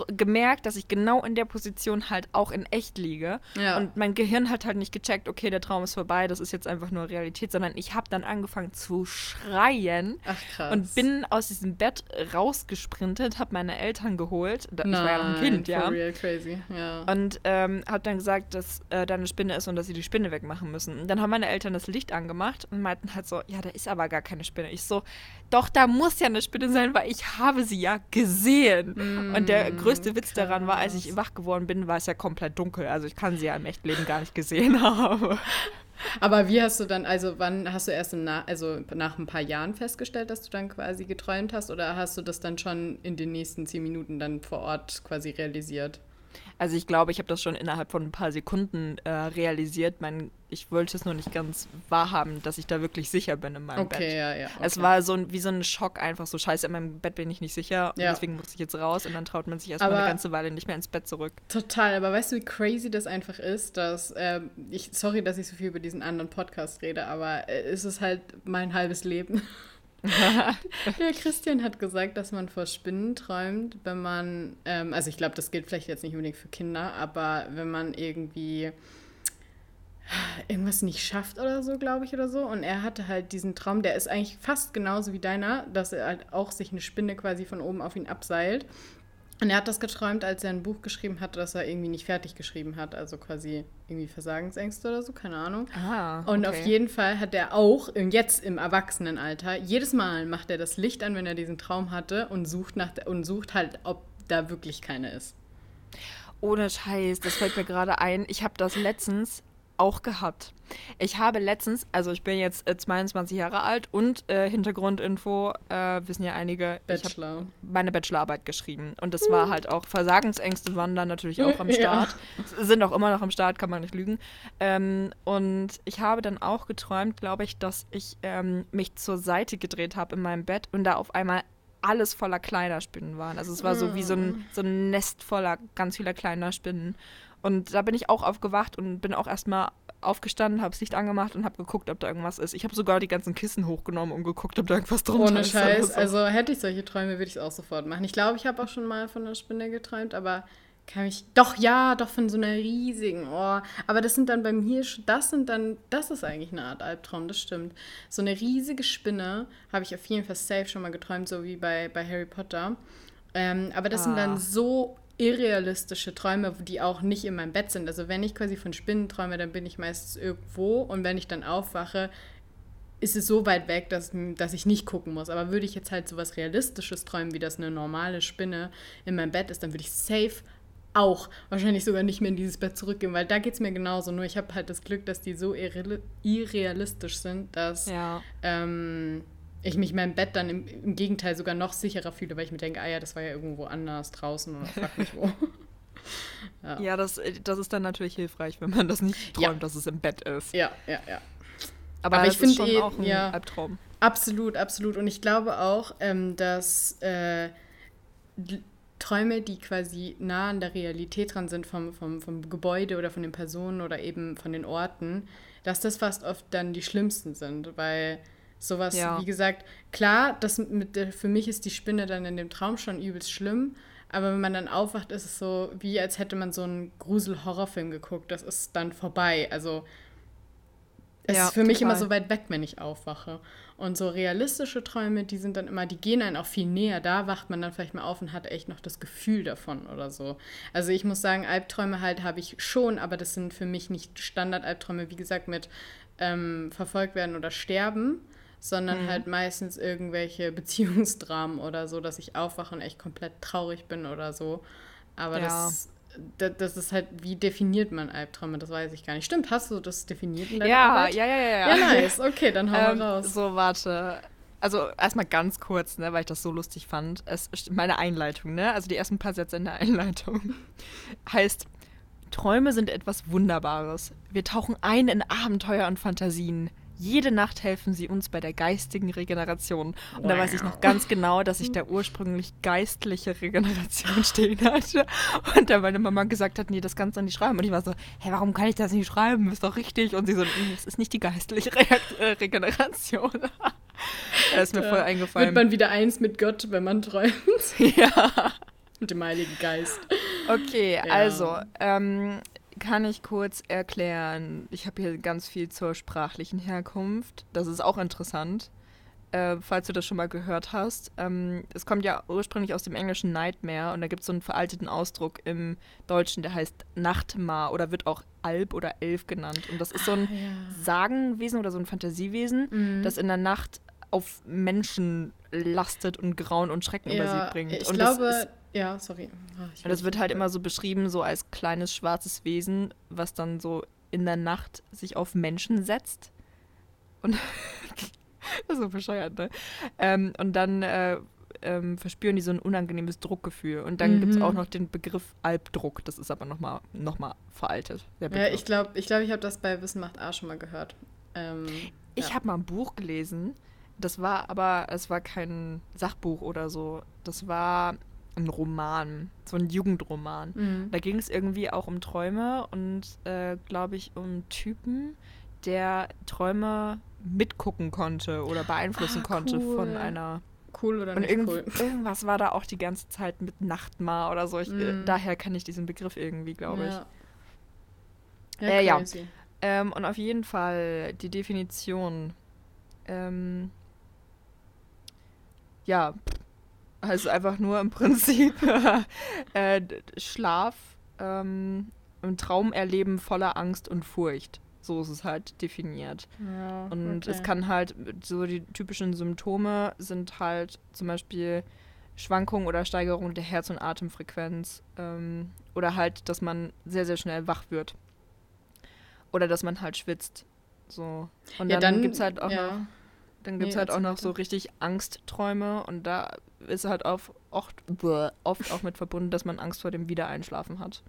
gemerkt, dass ich genau in der Position halt auch in echt liege. Ja. Und mein Gehirn hat halt nicht gecheckt, okay, der Traum ist vorbei, das ist jetzt einfach nur Realität, sondern ich habe dann angefangen zu schreien Ach, und bin aus diesem Bett rausgesprintet, habe meine Eltern geholt. Nein, ich war ja noch ein Kind, ja. Real crazy. ja. Und ähm, habe dann gesagt, dass äh, da eine Spinne ist und dass sie die Spinne wegmachen müssen. Und dann haben meine Eltern das Licht angemacht und meinten halt so, ja, da ist aber gar keine Spinne. Ich so, doch, da muss ja eine Spinne sein, weil ich habe sie ja gesehen. Mm. Und der größte Witz daran war, als ich wach geworden bin, war es ja komplett dunkel. Also ich kann sie ja im Echtleben gar nicht gesehen (laughs) haben. Aber wie hast du dann, also wann hast du erst nach, also nach ein paar Jahren festgestellt, dass du dann quasi geträumt hast oder hast du das dann schon in den nächsten zehn Minuten dann vor Ort quasi realisiert? Also ich glaube, ich habe das schon innerhalb von ein paar Sekunden äh, realisiert. Mein, ich wollte es nur nicht ganz wahrhaben, dass ich da wirklich sicher bin in meinem okay, Bett. Ja, ja, okay. Es war so ein, wie so ein Schock einfach so, scheiße, in meinem Bett bin ich nicht sicher und ja. deswegen muss ich jetzt raus und dann traut man sich erstmal eine ganze Weile nicht mehr ins Bett zurück. Total, aber weißt du, wie crazy das einfach ist, dass, äh, ich, sorry, dass ich so viel über diesen anderen Podcast rede, aber äh, es ist halt mein halbes Leben. (laughs) (laughs) ja, Christian hat gesagt, dass man vor Spinnen träumt, wenn man, ähm, also ich glaube, das gilt vielleicht jetzt nicht unbedingt für Kinder, aber wenn man irgendwie irgendwas nicht schafft oder so, glaube ich, oder so. Und er hatte halt diesen Traum, der ist eigentlich fast genauso wie deiner, dass er halt auch sich eine Spinne quasi von oben auf ihn abseilt. Und er hat das geträumt, als er ein Buch geschrieben hat, das er irgendwie nicht fertig geschrieben hat. Also quasi irgendwie Versagensängste oder so, keine Ahnung. Ah, okay. Und auf jeden Fall hat er auch, jetzt im Erwachsenenalter, jedes Mal macht er das Licht an, wenn er diesen Traum hatte und sucht, nach, und sucht halt, ob da wirklich keine ist. Ohne Scheiß, das fällt mir gerade ein. Ich habe das letztens auch gehabt. Ich habe letztens, also ich bin jetzt äh, 22 Jahre alt und äh, Hintergrundinfo, äh, wissen ja einige, Bachelor. ich habe meine Bachelorarbeit geschrieben. Und das war halt auch, Versagensängste waren dann natürlich auch am (laughs) Start. Ja. Sind auch immer noch am Start, kann man nicht lügen. Ähm, und ich habe dann auch geträumt, glaube ich, dass ich ähm, mich zur Seite gedreht habe in meinem Bett und da auf einmal alles voller kleiner Spinnen waren. Also es war so wie so ein, so ein Nest voller ganz vieler kleiner Spinnen. Und da bin ich auch aufgewacht und bin auch erstmal aufgestanden, habe das Licht angemacht und habe geguckt, ob da irgendwas ist. Ich habe sogar die ganzen Kissen hochgenommen und geguckt, ob da irgendwas drunter Ohne ist. Scheiß. So. (laughs) Also hätte ich solche Träume, würde ich es auch sofort machen. Ich glaube, ich habe auch schon mal von einer Spinne geträumt, aber kann mich. Doch, ja, doch von so einer riesigen. Oh. Aber das sind dann bei mir, das sind dann, das ist eigentlich eine Art Albtraum, das stimmt. So eine riesige Spinne habe ich auf jeden Fall safe schon mal geträumt, so wie bei, bei Harry Potter. Ähm, aber das ah. sind dann ah. so irrealistische Träume, die auch nicht in meinem Bett sind. Also wenn ich quasi von Spinnen träume, dann bin ich meistens irgendwo und wenn ich dann aufwache, ist es so weit weg, dass, dass ich nicht gucken muss. Aber würde ich jetzt halt so was Realistisches träumen, wie das eine normale Spinne in meinem Bett ist, dann würde ich safe auch wahrscheinlich sogar nicht mehr in dieses Bett zurückgehen, weil da geht es mir genauso. Nur ich habe halt das Glück, dass die so irrealistisch sind, dass ja. ähm, ich mich in meinem Bett dann im, im, Gegenteil sogar noch sicherer fühle, weil ich mir denke, ah ja, das war ja irgendwo anders draußen oder frag mich wo. (laughs) ja, ja das, das ist dann natürlich hilfreich, wenn man das nicht träumt, ja. dass es im Bett ist. Ja, ja, ja. Aber, Aber ich finde eh, auch ein ja, Albtraum. Absolut, absolut. Und ich glaube auch, ähm, dass äh, Träume, die quasi nah an der Realität dran sind, vom, vom, vom Gebäude oder von den Personen oder eben von den Orten, dass das fast oft dann die schlimmsten sind, weil Sowas, ja. wie gesagt, klar, das mit der, für mich ist die Spinne dann in dem Traum schon übelst schlimm, aber wenn man dann aufwacht, ist es so, wie als hätte man so einen Grusel-Horrorfilm geguckt. Das ist dann vorbei. Also es ja, ist für mich immer so weit weg, wenn ich aufwache. Und so realistische Träume, die sind dann immer, die gehen einen auch viel näher. Da wacht man dann vielleicht mal auf und hat echt noch das Gefühl davon oder so. Also ich muss sagen, Albträume halt habe ich schon, aber das sind für mich nicht Standard-Albträume, wie gesagt, mit ähm, verfolgt werden oder sterben sondern mhm. halt meistens irgendwelche (laughs) Beziehungsdramen oder so, dass ich aufwache und echt komplett traurig bin oder so. Aber ja. das, das, das, ist halt, wie definiert man Albträume? Das weiß ich gar nicht. Stimmt, hast du das definiert in deiner ja, Arbeit? Ja, ja, ja, ja. Ja, nice. Okay, dann hau ähm, raus. So, warte. Also erstmal ganz kurz, ne, weil ich das so lustig fand. Es, meine Einleitung, ne? Also die ersten paar Sätze in der (laughs) Einleitung. heißt, Träume sind etwas Wunderbares. Wir tauchen ein in Abenteuer und Fantasien. Jede Nacht helfen sie uns bei der geistigen Regeneration. Und wow. da weiß ich noch ganz genau, dass ich da ursprünglich geistliche Regeneration (laughs) stehen hatte. Und da meine Mama gesagt hat, nee, das kannst du nicht schreiben. Und ich war so, hä, warum kann ich das nicht schreiben? Ist doch richtig. Und sie so, nee, das ist nicht die geistliche Re äh, Regeneration. (laughs) da ist mir voll eingefallen. Wird man wieder eins mit Gott, wenn man träumt? (laughs) ja. Mit dem Heiligen Geist. Okay, ja. also, ähm, kann ich kurz erklären. Ich habe hier ganz viel zur sprachlichen Herkunft. Das ist auch interessant, äh, falls du das schon mal gehört hast. Ähm, es kommt ja ursprünglich aus dem englischen Nightmare und da gibt es so einen veralteten Ausdruck im Deutschen, der heißt Nachtmar oder wird auch Alb oder Elf genannt. Und das ist so ein ah, ja. Sagenwesen oder so ein Fantasiewesen, mhm. das in der Nacht auf Menschen lastet und Grauen und Schrecken ja, über sie bringt. Ich und glaube, ja, sorry. Oh, und das wird halt immer so beschrieben, so als kleines schwarzes Wesen, was dann so in der Nacht sich auf Menschen setzt. Und (laughs) das ist so bescheuert, ne? Ähm, und dann äh, ähm, verspüren die so ein unangenehmes Druckgefühl. Und dann mhm. gibt es auch noch den Begriff Albdruck. Das ist aber nochmal noch mal veraltet. ja, ich glaube, ich, glaub, ich habe das bei Wissen macht A schon mal gehört. Ähm, ich ja. habe mal ein Buch gelesen. Das war aber, es war kein Sachbuch oder so. Das war ein Roman, so ein Jugendroman. Mhm. Da ging es irgendwie auch um Träume und, äh, glaube ich, um Typen, der Träume mitgucken konnte oder beeinflussen Ah, konnte von einer. Cool oder Und nicht irgend, cool? (laughs) irgendwas war da auch die ganze Zeit mit Nachtmar oder so. Ich, äh, Mm. Daher kann ich diesen Begriff irgendwie, glaube ich. Ja. Äh, ja. Ähm, und auf jeden Fall die Definition. Ähm, ja, also einfach nur im (laughs) Prinzip äh, Schlaf, ähm, ein Traumerleben voller Angst und Furcht. So ist es halt definiert. Ja, Und es okay. kann halt, so die typischen Symptome sind halt zum Beispiel Schwankungen oder Steigerung der Herz- und Atemfrequenz ähm, oder halt, dass man sehr, sehr schnell wach wird. Oder dass man halt schwitzt. So. Und ja, dann, dann gibt es halt auch ja. noch, dann gibt's Nee, halt auch noch so richtig Angstträume und da ist halt oft, oft auch mit verbunden, dass man Angst vor dem Wiedereinschlafen hat.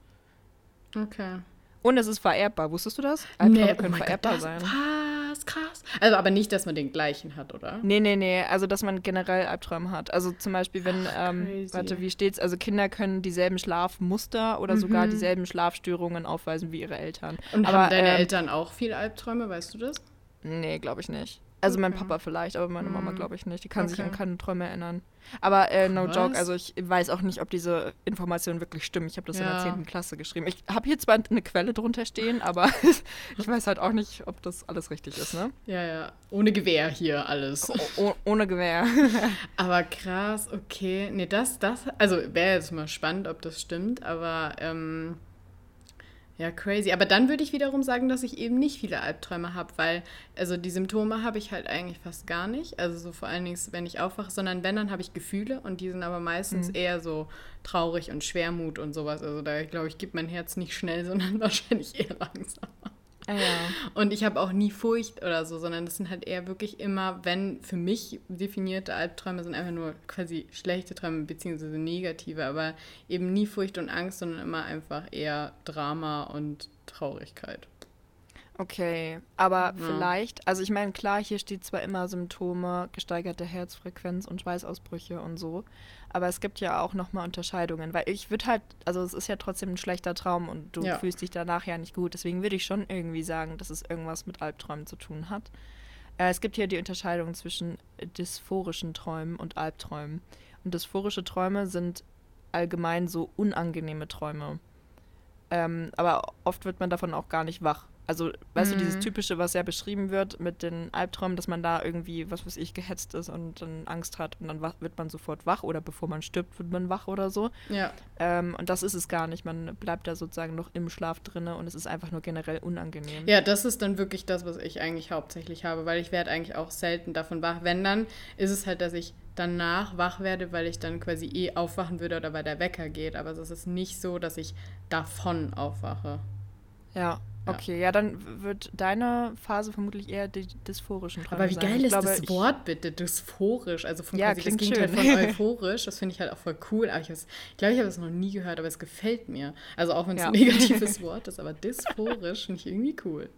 Okay. Und es ist vererbbar, wusstest du das? Albträume Nee, oh können Gott, vererbbar das, sein. Was? Krass. Also aber nicht, dass man den gleichen hat, oder? Nee, nee, nee. Also, dass man generell Albträume hat. Also zum Beispiel, wenn, Ach, ähm, warte, wie steht's? Also Kinder können dieselben Schlafmuster oder sogar Mhm. dieselben Schlafstörungen aufweisen wie ihre Eltern. Und Aber, haben deine ähm, Eltern auch viele Albträume, weißt du das? Nee, glaube ich nicht. Also mein. Papa vielleicht, aber meine Mama Mhm. glaube ich nicht. Die kann sich Okay. an keine Träume erinnern. Aber äh, no Krass. joke, also ich weiß auch nicht, ob diese Informationen wirklich stimmen. Ich habe das in der Ja. 10. Klasse geschrieben. Ich habe hier zwar eine Quelle drunter stehen, aber (laughs) ich weiß halt auch nicht, ob das alles richtig ist, ne? Ja, ja. Ohne Gewehr hier alles. O o ohne Gewehr. (laughs) Aber krass, okay. Nee, das, das, also wäre jetzt mal spannend, ob das stimmt, aber ähm, ja, crazy. Aber dann würde ich wiederum sagen, dass ich eben nicht viele Albträume habe, weil, also die Symptome habe ich halt eigentlich fast gar nicht. Also so vor allen Dingen, wenn ich aufwache, sondern wenn, dann habe ich Gefühle und die sind aber meistens Mhm. eher so traurig und Schwermut und sowas. Also da, glaube ich, gibt mein Herz nicht schnell, (laughs) sondern wahrscheinlich eher langsam. Ah. Und ich habe auch nie Furcht oder so, sondern das sind halt eher wirklich immer, wenn für mich definierte Albträume sind einfach nur quasi schlechte Träume beziehungsweise negative, aber eben nie Furcht und Angst, sondern immer einfach eher Drama und Traurigkeit. Okay, aber Ja. vielleicht, also ich meine, klar, hier steht zwar immer Symptome, gesteigerte Herzfrequenz und Schweißausbrüche und so, aber es gibt ja auch nochmal Unterscheidungen, weil ich würde halt, also es ist ja trotzdem ein schlechter Traum und du Ja. fühlst dich danach ja nicht gut, deswegen würde ich schon irgendwie sagen, dass es irgendwas mit Albträumen zu tun hat. Äh, es gibt hier die Unterscheidung zwischen dysphorischen Träumen und Albträumen. Und dysphorische Träume sind allgemein so unangenehme Träume. Ähm, aber oft wird man davon auch gar nicht wach. Also, weißt du, dieses Mhm. Typische, was ja beschrieben wird mit den Albträumen, dass man da irgendwie, was weiß ich, gehetzt ist und dann Angst hat und dann wach, wird man sofort wach oder bevor man stirbt, wird man wach oder so. Ja, Ähm, und das ist es gar nicht. Man bleibt da sozusagen noch im Schlaf drinne und es ist einfach nur generell unangenehm. ja, das ist dann wirklich das, was ich eigentlich hauptsächlich habe, weil ich werde eigentlich auch selten davon wach. Wenn dann, ist es halt, dass ich danach wach werde, weil ich dann quasi eh aufwachen würde oder weil der Wecker geht. Aber es ist nicht so, dass ich davon aufwache. Ja. Okay. Ja, dann wird deine Phase vermutlich eher die dysphorischen Träume Aber wie sein. geil Ich ist glaube, das Wort bitte, dysphorisch, also von Ja, quasi das Gegenteil schön. von (laughs) euphorisch. Das finde ich halt auch voll cool. Aber ich, glaube, ich habe es noch nie gehört, aber es gefällt mir. Also auch wenn es Ja. ein negatives (laughs) Wort ist, aber dysphorisch finde ich irgendwie cool.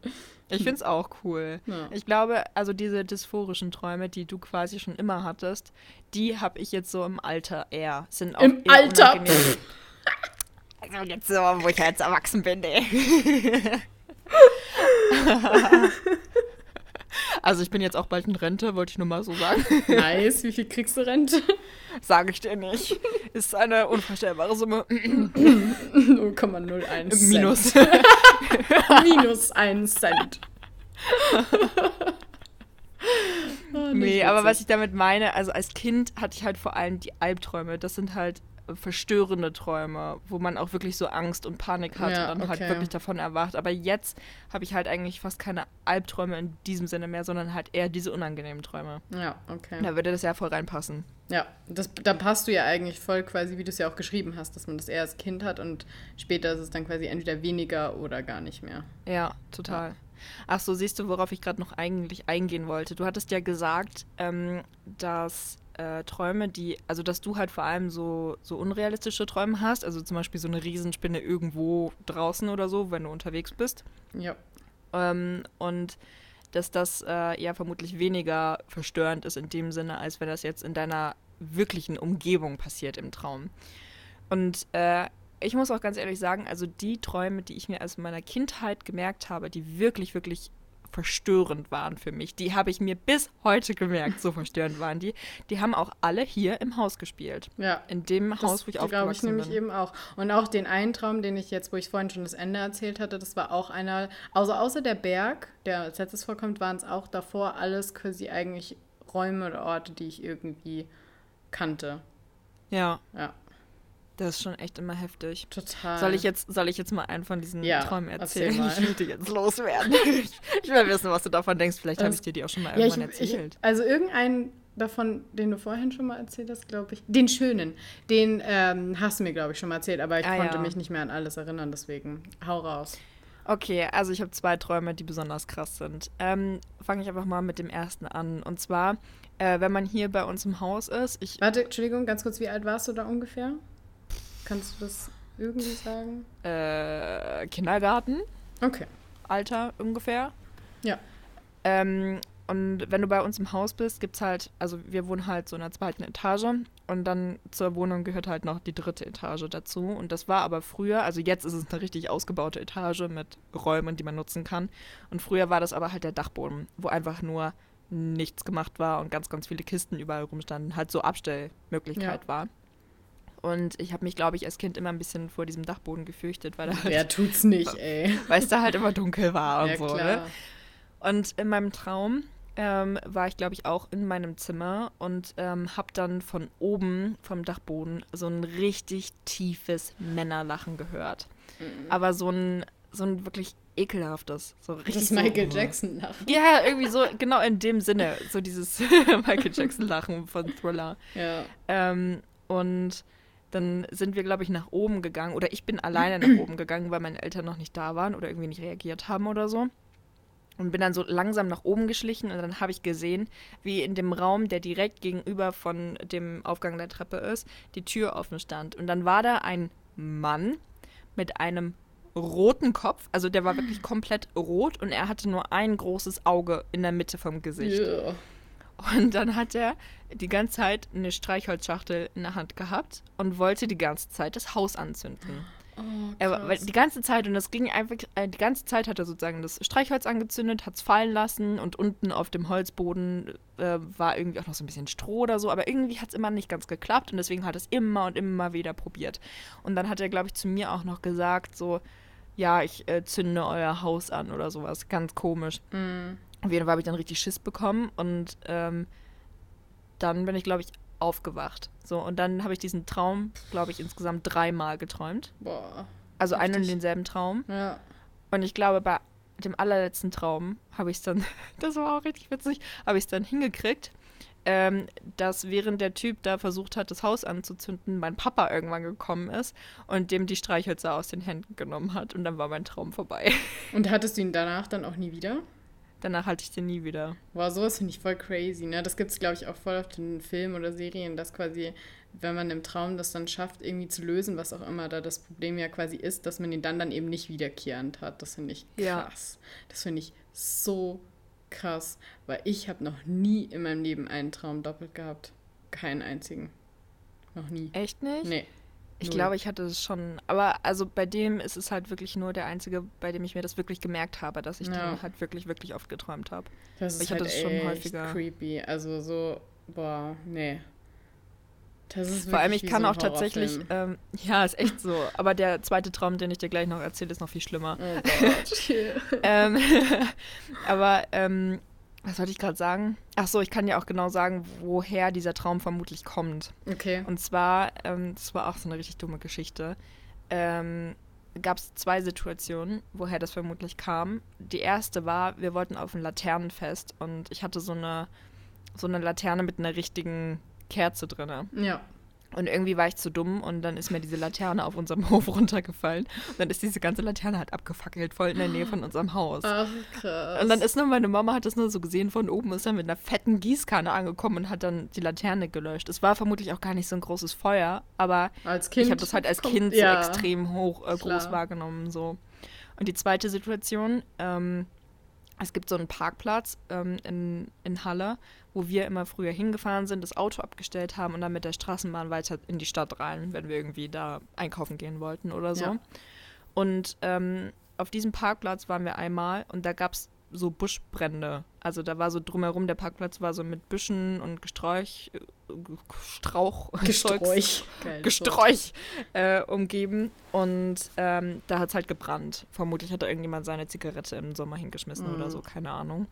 Ich finde es auch cool. Ja. Ich glaube, also diese dysphorischen Träume, die du quasi schon immer hattest, die habe ich jetzt so im Alter eher. Sind auch Im eher Alter? Also jetzt so, wo ich jetzt erwachsen bin, ey. (laughs) (laughs) Also ich bin jetzt auch bald in Rente, wollte ich nur mal so sagen. Nice, wie viel kriegst du Rente? Sage ich dir nicht. Ist eine unvorstellbare Summe. 0,01 Cent. Minus. (laughs) Minus 1 Cent. Oh, Nee, aber was witzig. ich damit meine, also als Kind hatte ich halt vor allem die Albträume. Das sind halt verstörende Träume, wo man auch wirklich so Angst und Panik hat Ja, und dann halt okay. wirklich davon erwacht. Aber jetzt habe ich halt eigentlich fast keine Albträume in diesem Sinne mehr, sondern halt eher diese unangenehmen Träume. Ja, okay. Da würde das ja voll reinpassen. Ja, das, da passt du ja eigentlich voll quasi, wie du es ja auch geschrieben hast, dass man das eher als Kind hat und später ist es dann quasi entweder weniger oder gar nicht mehr. Ja, total. Ach so, siehst du, worauf ich gerade noch eigentlich eingehen wollte. Du hattest ja gesagt, ähm, dass äh, Träume, die, also dass du halt vor allem so, so unrealistische Träume hast, also zum Beispiel so eine Riesenspinne irgendwo draußen oder so, wenn du unterwegs bist. Ja. Ähm, und dass das äh, ja vermutlich weniger verstörend ist in dem Sinne, als wenn das jetzt in deiner wirklichen Umgebung passiert im Traum. Und äh, ich muss auch ganz ehrlich sagen, also die Träume, die ich mir aus meiner Kindheit gemerkt habe, die wirklich, wirklich verstörend waren für mich. Die habe ich mir bis heute gemerkt, so verstörend waren die. Die haben auch alle hier im Haus gespielt. Ja. In dem Das Haus, wo ich glaube ich aufgewachsen nämlich bin. eben auch. Und auch den einen Traum, den ich jetzt, wo ich vorhin schon das Ende erzählt hatte, das war auch einer, also außer der Berg, der als letztes vorkommt, waren es auch davor alles quasi eigentlich Räume oder Orte, die ich irgendwie kannte. Ja, Ja, das ist schon echt immer heftig. total. Soll ich jetzt, soll ich jetzt mal einen von diesen Ja, Träumen erzähl erzählen? (laughs) Ich will die jetzt loswerden. ich, ich will wissen, was du davon denkst. Vielleicht habe ich dir die auch schon mal Ja, ich, irgendwann ich, erzählt. also irgendeinen davon, den du vorhin schon mal erzählt hast, glaube ich. Den schönen. Den ähm, hast du mir, glaube ich, schon mal erzählt, aber ich Ah, konnte ja. mich nicht mehr an alles erinnern, deswegen hau raus. Okay, also ich habe zwei Träume, die besonders krass sind. Ähm, Fange ich einfach mal mit dem ersten an. Und zwar, äh, wenn man hier bei uns im Haus ist, ich Warte, Entschuldigung, ganz kurz, wie alt warst du da ungefähr? Kannst du das irgendwie sagen? äh, Kindergarten, Okay. Alter ungefähr. Ja. Ähm, und wenn du bei uns im Haus bist, gibt's halt, also wir wohnen halt so in der zweiten Etage und dann zur Wohnung gehört halt noch die dritte Etage dazu. Und das war aber früher, also jetzt ist es eine richtig ausgebaute Etage mit Räumen, die man nutzen kann. Und früher war das aber halt der Dachboden, wo einfach nur nichts gemacht war und ganz, ganz viele Kisten überall rumstanden, halt so Abstellmöglichkeit Ja. war. Und ich habe mich, glaube ich, als Kind immer ein bisschen vor diesem Dachboden gefürchtet, weil, da halt, Wer tut's nicht, (laughs) ey? weil es da halt immer dunkel war und ja, so. klar. Ne? Und in meinem Traum ähm, war ich, glaube ich, auch in meinem Zimmer und ähm, habe dann von oben, vom Dachboden, so ein richtig tiefes Männerlachen gehört. Aber so ein, so ein wirklich ekelhaftes. So richtig Das so, Michael (laughs) Jackson lachen. Ja, irgendwie so, genau in dem Sinne. So dieses (laughs) Michael Jackson-Lachen von Thriller. Ja. Ähm, und dann sind wir, glaube ich, nach oben gegangen. Oder ich bin alleine nach oben gegangen, weil meine Eltern noch nicht da waren oder irgendwie nicht reagiert haben oder so. Und bin dann so langsam nach oben geschlichen und dann habe ich gesehen, wie in dem Raum, der direkt gegenüber von dem Aufgang der Treppe ist, die Tür offen stand. Und dann war da ein Mann mit einem roten Kopf, also der war wirklich komplett rot und er hatte nur ein großes Auge in der Mitte vom Gesicht. Ja. Und dann hat er die ganze Zeit eine Streichholzschachtel in der Hand gehabt und wollte die ganze Zeit das Haus anzünden. Oh, Er, weil die ganze Zeit, und das ging einfach, äh, die ganze Zeit hat er sozusagen das Streichholz angezündet, hat es fallen lassen und unten auf dem Holzboden äh, war irgendwie auch noch so ein bisschen Stroh oder so, aber irgendwie hat es immer nicht ganz geklappt und deswegen hat er es immer und immer wieder probiert. Und dann hat er, glaube ich, zu mir auch noch gesagt, so, ja, ich äh, zünde euer Haus an oder sowas. Ganz komisch. Mm. Auf jeden Fall habe ich dann richtig Schiss bekommen und ähm, dann bin ich, glaube ich, aufgewacht. So, und dann habe ich diesen Traum, glaube ich, insgesamt dreimal geträumt. Boah. Also einen und denselben Traum. Ja. Und ich glaube, bei dem allerletzten Traum habe ich es dann, (laughs) das war auch richtig witzig, habe ich es dann hingekriegt, ähm, dass während der Typ da versucht hat, das Haus anzuzünden, mein Papa irgendwann gekommen ist und dem die Streichhölzer aus den Händen genommen hat. Und dann war mein Traum vorbei. Und hattest du ihn danach dann auch nie wieder? Danach hatte ich den nie wieder. Boah, sowas finde ich voll crazy, ne? Das gibt es, glaube ich, auch voll auf den Filmen oder Serien, dass quasi, wenn man im Traum das dann schafft, irgendwie zu lösen, was auch immer da das Problem ja quasi ist, dass man ihn dann dann eben nicht wiederkehrend hat. Das finde ich Ja. krass. Das finde ich so krass, weil ich habe noch nie in meinem Leben einen Traum doppelt gehabt. Keinen einzigen. Noch nie. Echt nicht? Nee. Ich glaube, ich hatte es schon. Aber also bei dem ist es halt wirklich nur der einzige, bei dem ich mir das wirklich gemerkt habe, dass ich Ja. den halt wirklich, wirklich oft geträumt habe. Das ist Ich hatte halt das schon echt häufiger. creepy. Also so, boah, nee. Das ist Vor allem, wirklich ich kann so auch tatsächlich, ähm, (laughs) ja, ist echt so. Aber der zweite Traum, den ich dir gleich noch erzähle, ist noch viel schlimmer. Oh Gott. (laughs) ähm, (laughs) aber, ähm, was wollte ich gerade sagen? Ach so, ich kann dir auch genau sagen, woher dieser Traum vermutlich kommt. okay. Und zwar, ähm, das war auch so eine richtig dumme Geschichte, ähm, gab es zwei Situationen, woher das vermutlich kam. Die erste war, wir wollten auf ein Laternenfest und ich hatte so eine, so eine Laterne mit einer richtigen Kerze drin. Ja. Und irgendwie war ich zu dumm und dann ist mir diese Laterne auf unserem (laughs) Hof runtergefallen. Und dann ist diese ganze Laterne halt abgefackelt, voll in der Nähe von unserem Haus. Ach, krass. Und dann ist nur meine Mama hat das nur so gesehen von oben, ist dann mit einer fetten Gießkanne angekommen und hat dann die Laterne gelöscht. Es war vermutlich auch gar nicht so ein großes Feuer, aber als Kind. ich habe das halt als kommt- Kind ja. so extrem hoch äh, groß wahrgenommen. So. Und die zweite Situation, ähm, es gibt so einen Parkplatz ähm, in, in Halle, wo wir immer früher hingefahren sind, das Auto abgestellt haben und dann mit der Straßenbahn weiter in die Stadt rein, wenn wir irgendwie da einkaufen gehen wollten oder so. Ja. Und ähm, auf diesem Parkplatz waren wir einmal und da gab es so Buschbrände. Also da war so drumherum, der Parkplatz war so mit Büschen und Gesträuch, äh, Strauch, (laughs) Gesträuch. Zeugs, Gesträuch äh, umgeben. Und ähm, da hat es halt gebrannt. Vermutlich hat da irgendjemand seine Zigarette im Sommer hingeschmissen Mhm. oder so, keine Ahnung.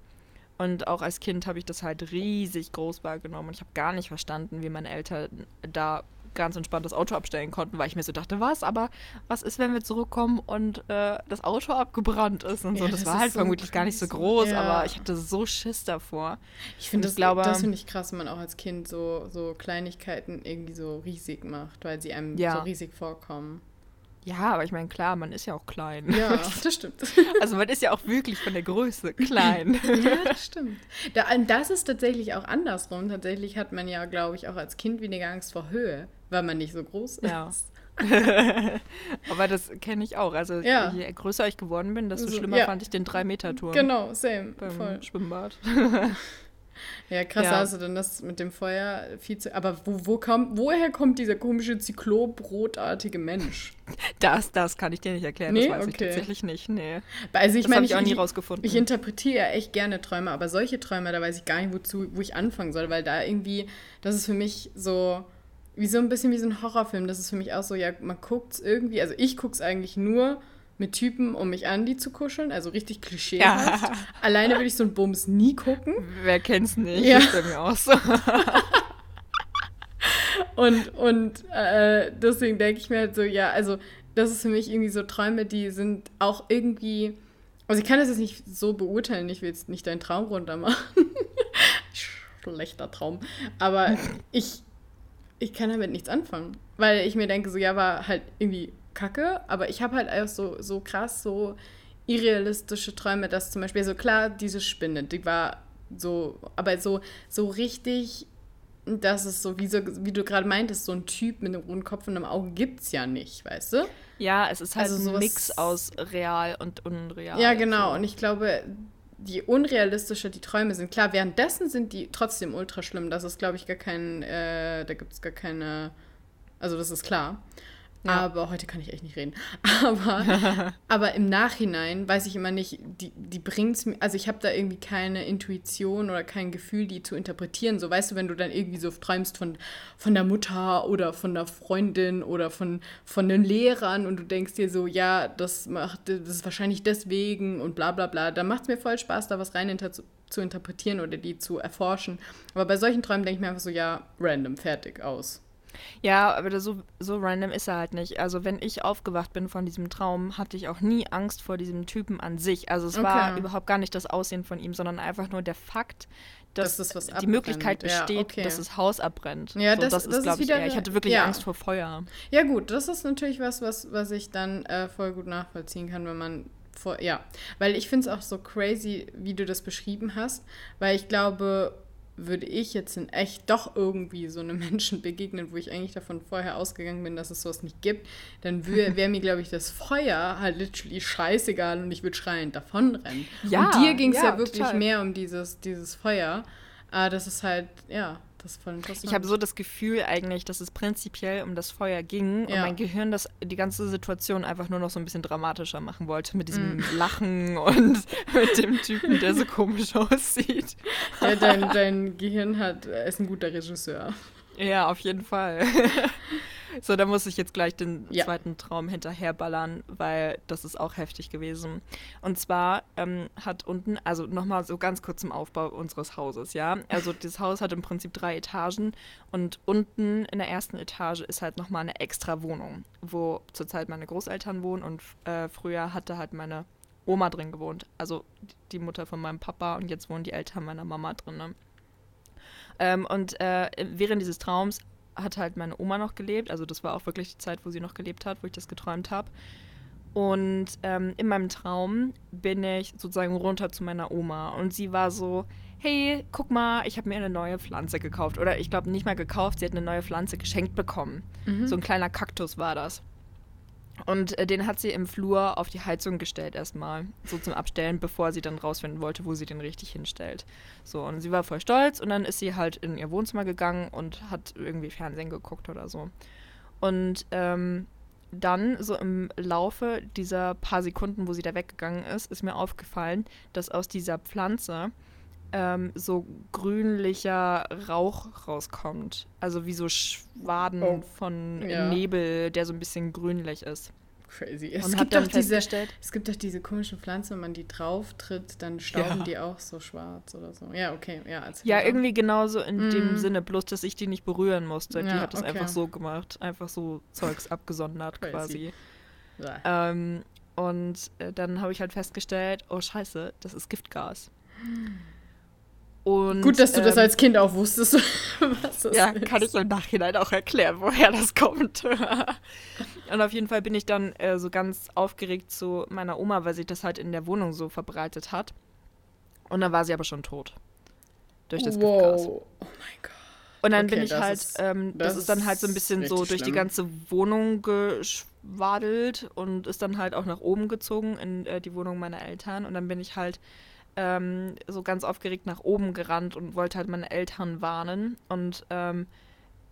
Und auch als Kind habe ich das halt riesig groß wahrgenommen und ich habe gar nicht verstanden, wie meine Eltern da ganz entspannt das Auto abstellen konnten, weil ich mir so dachte, was, aber was ist, wenn wir zurückkommen und äh, das Auto abgebrannt ist und so. Ja, das, das war halt so vermutlich gar nicht so groß, Ja. aber ich hatte so Schiss davor. Ich finde das, glaube- das finde ich krass, wenn man auch als Kind so, so Kleinigkeiten irgendwie so riesig macht, weil sie einem Ja. so riesig vorkommen. Ja, aber ich meine, klar, man ist ja auch klein. Ja, (laughs) das stimmt. Also man ist ja auch wirklich von der Größe klein. (laughs) Ja, das stimmt. Da, und das ist tatsächlich auch andersrum. Tatsächlich hat man ja, glaube ich, auch als Kind weniger Angst vor Höhe, weil man nicht so groß ist. Ja. (laughs) aber das kenne ich auch. Also Ja. je größer ich geworden bin, desto So, schlimmer ja. fand ich den 3-Meter-Turm Genau, same. beim Voll. Schwimmbad. (laughs) Ja, krass, Ja. also dann das mit dem Feuer viel zu. Aber wo, wo kommt, woher kommt dieser komische Zyklop-rotartige Mensch? (laughs) Das, das kann ich dir nicht erklären. Nee? Das weiß ich Okay. tatsächlich nicht. Nee. Also ich das meine, habe ich auch nie ich, rausgefunden. ich interpretiere ja echt gerne Träume, aber solche Träume, da weiß ich gar nicht, wozu, wo ich anfangen soll, weil da irgendwie, das ist für mich so, wie so ein bisschen wie so ein Horrorfilm. Das ist für mich auch so, ja, man guckt es irgendwie, also ich gucke es eigentlich nur mit Typen, um mich an die zu kuscheln, also richtig klischeehaft. Ja. (laughs) Alleine würde ich so einen Bums nie gucken. Wer kennt's nicht? Ja. Ist bei mir auch so. (laughs) Und, und äh, deswegen denke ich mir halt so, ja, also das ist für mich irgendwie so Träume, die sind auch irgendwie, also ich kann das jetzt nicht so beurteilen, ich will jetzt nicht deinen Traum runter machen. (laughs) Schlechter Traum. Aber ich, ich kann damit nichts anfangen. Weil ich mir denke, so, ja, war halt irgendwie kacke, aber ich habe halt einfach so, so krass, so irrealistische Träume, dass zum Beispiel, so klar, diese Spinne, die war so, aber so, so richtig das ist so, wie, so, wie du gerade meintest, so ein Typ mit einem roten Kopf und einem Auge gibt es ja nicht, weißt du? Ja, es ist halt Also ein Mix aus real und unreal. Ja, genau. So. Und ich glaube, je unrealistischer die Träume sind, klar, währenddessen sind die trotzdem ultra schlimm. Das ist, glaube ich, gar kein, äh, da gibt es gar keine, also das ist klar. Ja. Aber heute kann ich echt nicht reden. (laughs) Aber, (laughs) aber im Nachhinein weiß ich immer nicht, die, die bringt es mir, also ich habe da irgendwie keine Intuition oder kein Gefühl, die zu interpretieren. So weißt du, wenn du dann irgendwie so träumst von, von der Mutter oder von der Freundin oder von, von den Lehrern und du denkst dir so, ja, das macht, das ist wahrscheinlich deswegen und bla bla bla, dann macht es mir voll Spaß, da was rein inter zu, zu interpretieren oder die zu erforschen. Aber bei solchen Träumen denke ich mir einfach so, ja, random, fertig, aus. Ja, aber das so, so random ist er halt nicht. Also wenn ich aufgewacht bin von diesem Traum, hatte ich auch nie Angst vor diesem Typen an sich. Also es war Okay. überhaupt gar nicht das Aussehen von ihm, sondern einfach nur der Fakt, dass, Dass es was die. Möglichkeit Ja, besteht, okay. dass das Haus abbrennt. Ja, so, das- das, das ist, glaube ich, wieder- eher. Ich hatte wirklich ja. Angst vor Feuer. Ja, gut, das ist natürlich was, was, was ich dann äh, voll gut nachvollziehen kann, wenn man vor. Ja, weil ich finde es auch so crazy, wie du das beschrieben hast, weil ich glaube, würde ich jetzt in echt doch irgendwie so einem (laughs) Menschen begegnen, wo ich eigentlich davon vorher ausgegangen bin, dass es sowas nicht gibt, dann wäre (laughs) mir, glaube ich, das Feuer halt literally scheißegal und ich würde schreiend davonrennen. Ja, und dir ging es ja, ja, wirklich total. mehr um dieses, dieses Feuer. Aber das ist halt, ja, das ist voll interessant. Ich habe so das Gefühl eigentlich, dass es prinzipiell um das Feuer ging und Ja. mein Gehirn das die ganze Situation einfach nur noch so ein bisschen dramatischer machen wollte mit diesem Mm. Lachen (laughs) und mit dem Typen, der so komisch (laughs) aussieht. ja, dein, dein Gehirn hat, ist ein guter Regisseur. Ja, auf jeden Fall. (laughs) so, da muss ich jetzt gleich den Ja. zweiten Traum hinterherballern, weil das ist auch heftig gewesen. Und zwar ähm, hat unten, also nochmal so ganz kurz zum Aufbau unseres Hauses, ja. Also (laughs) das Haus hat im Prinzip drei Etagen und unten in der ersten Etage ist halt nochmal eine extra Wohnung, wo zurzeit meine Großeltern wohnen und äh, früher hatte halt meine Oma drin gewohnt. Also die Mutter von meinem Papa und jetzt wohnen die Eltern meiner Mama drin. Ne? Ähm, und äh, während dieses Traums hat halt meine Oma noch gelebt. Also das war auch wirklich die Zeit, wo sie noch gelebt hat, wo ich das geträumt habe. Und ähm, in meinem Traum bin ich sozusagen runter zu meiner Oma. Und sie war so, hey, guck mal, ich habe mir eine neue Pflanze gekauft. Oder ich glaube nicht mal gekauft, sie hat eine neue Pflanze geschenkt bekommen. So ein kleiner Kaktus war das. Und äh, den hat sie im Flur auf die Heizung gestellt erstmal, so zum Abstellen, bevor sie dann rausfinden wollte, wo sie den richtig hinstellt. So, und sie war voll stolz und dann ist sie halt in ihr Wohnzimmer gegangen und hat irgendwie Fernsehen geguckt oder so. Und ähm, dann so im Laufe dieser paar Sekunden, wo sie da weggegangen ist, ist mir aufgefallen, dass aus dieser Pflanze ähm, so grünlicher Rauch rauskommt. Also wie so Schwaden Oh, von ja. Nebel, der so ein bisschen grünlich ist. Crazy. Es gibt, doch diese, es gibt doch diese komischen Pflanzen, wenn man die drauf tritt, dann stauben Ja. die auch so schwarz oder so. Ja, okay, ja. Ja, irgendwie genauso in dem Mhm. Sinne, bloß dass ich die nicht berühren musste. die Ja, hat das okay. einfach so gemacht. Einfach so Zeugs (laughs) abgesondert quasi. Ähm, und äh, dann habe ich halt festgestellt, oh scheiße, das ist Giftgas. (laughs) Und, Gut, dass du das ähm, als Kind auch wusstest, (laughs) was das Ja, ist. kann ich im Nachhinein auch erklären, (laughs) woher das kommt. (laughs) und auf jeden Fall bin ich dann äh, so ganz aufgeregt zu meiner Oma, weil sich das halt in der Wohnung so verbreitet hat. Und dann war sie aber schon tot. Durch das Giftgas. wow. Oh mein Gott. Und dann Okay, bin ich das halt, ist- ähm, das, das ist dann halt so ein bisschen so durch die schlimm. ganze Wohnung geschwadelt und ist dann halt auch nach oben gezogen in äh, die Wohnung meiner Eltern. Und dann bin ich halt ähm, so ganz aufgeregt nach oben gerannt und wollte halt meine Eltern warnen. Und ähm,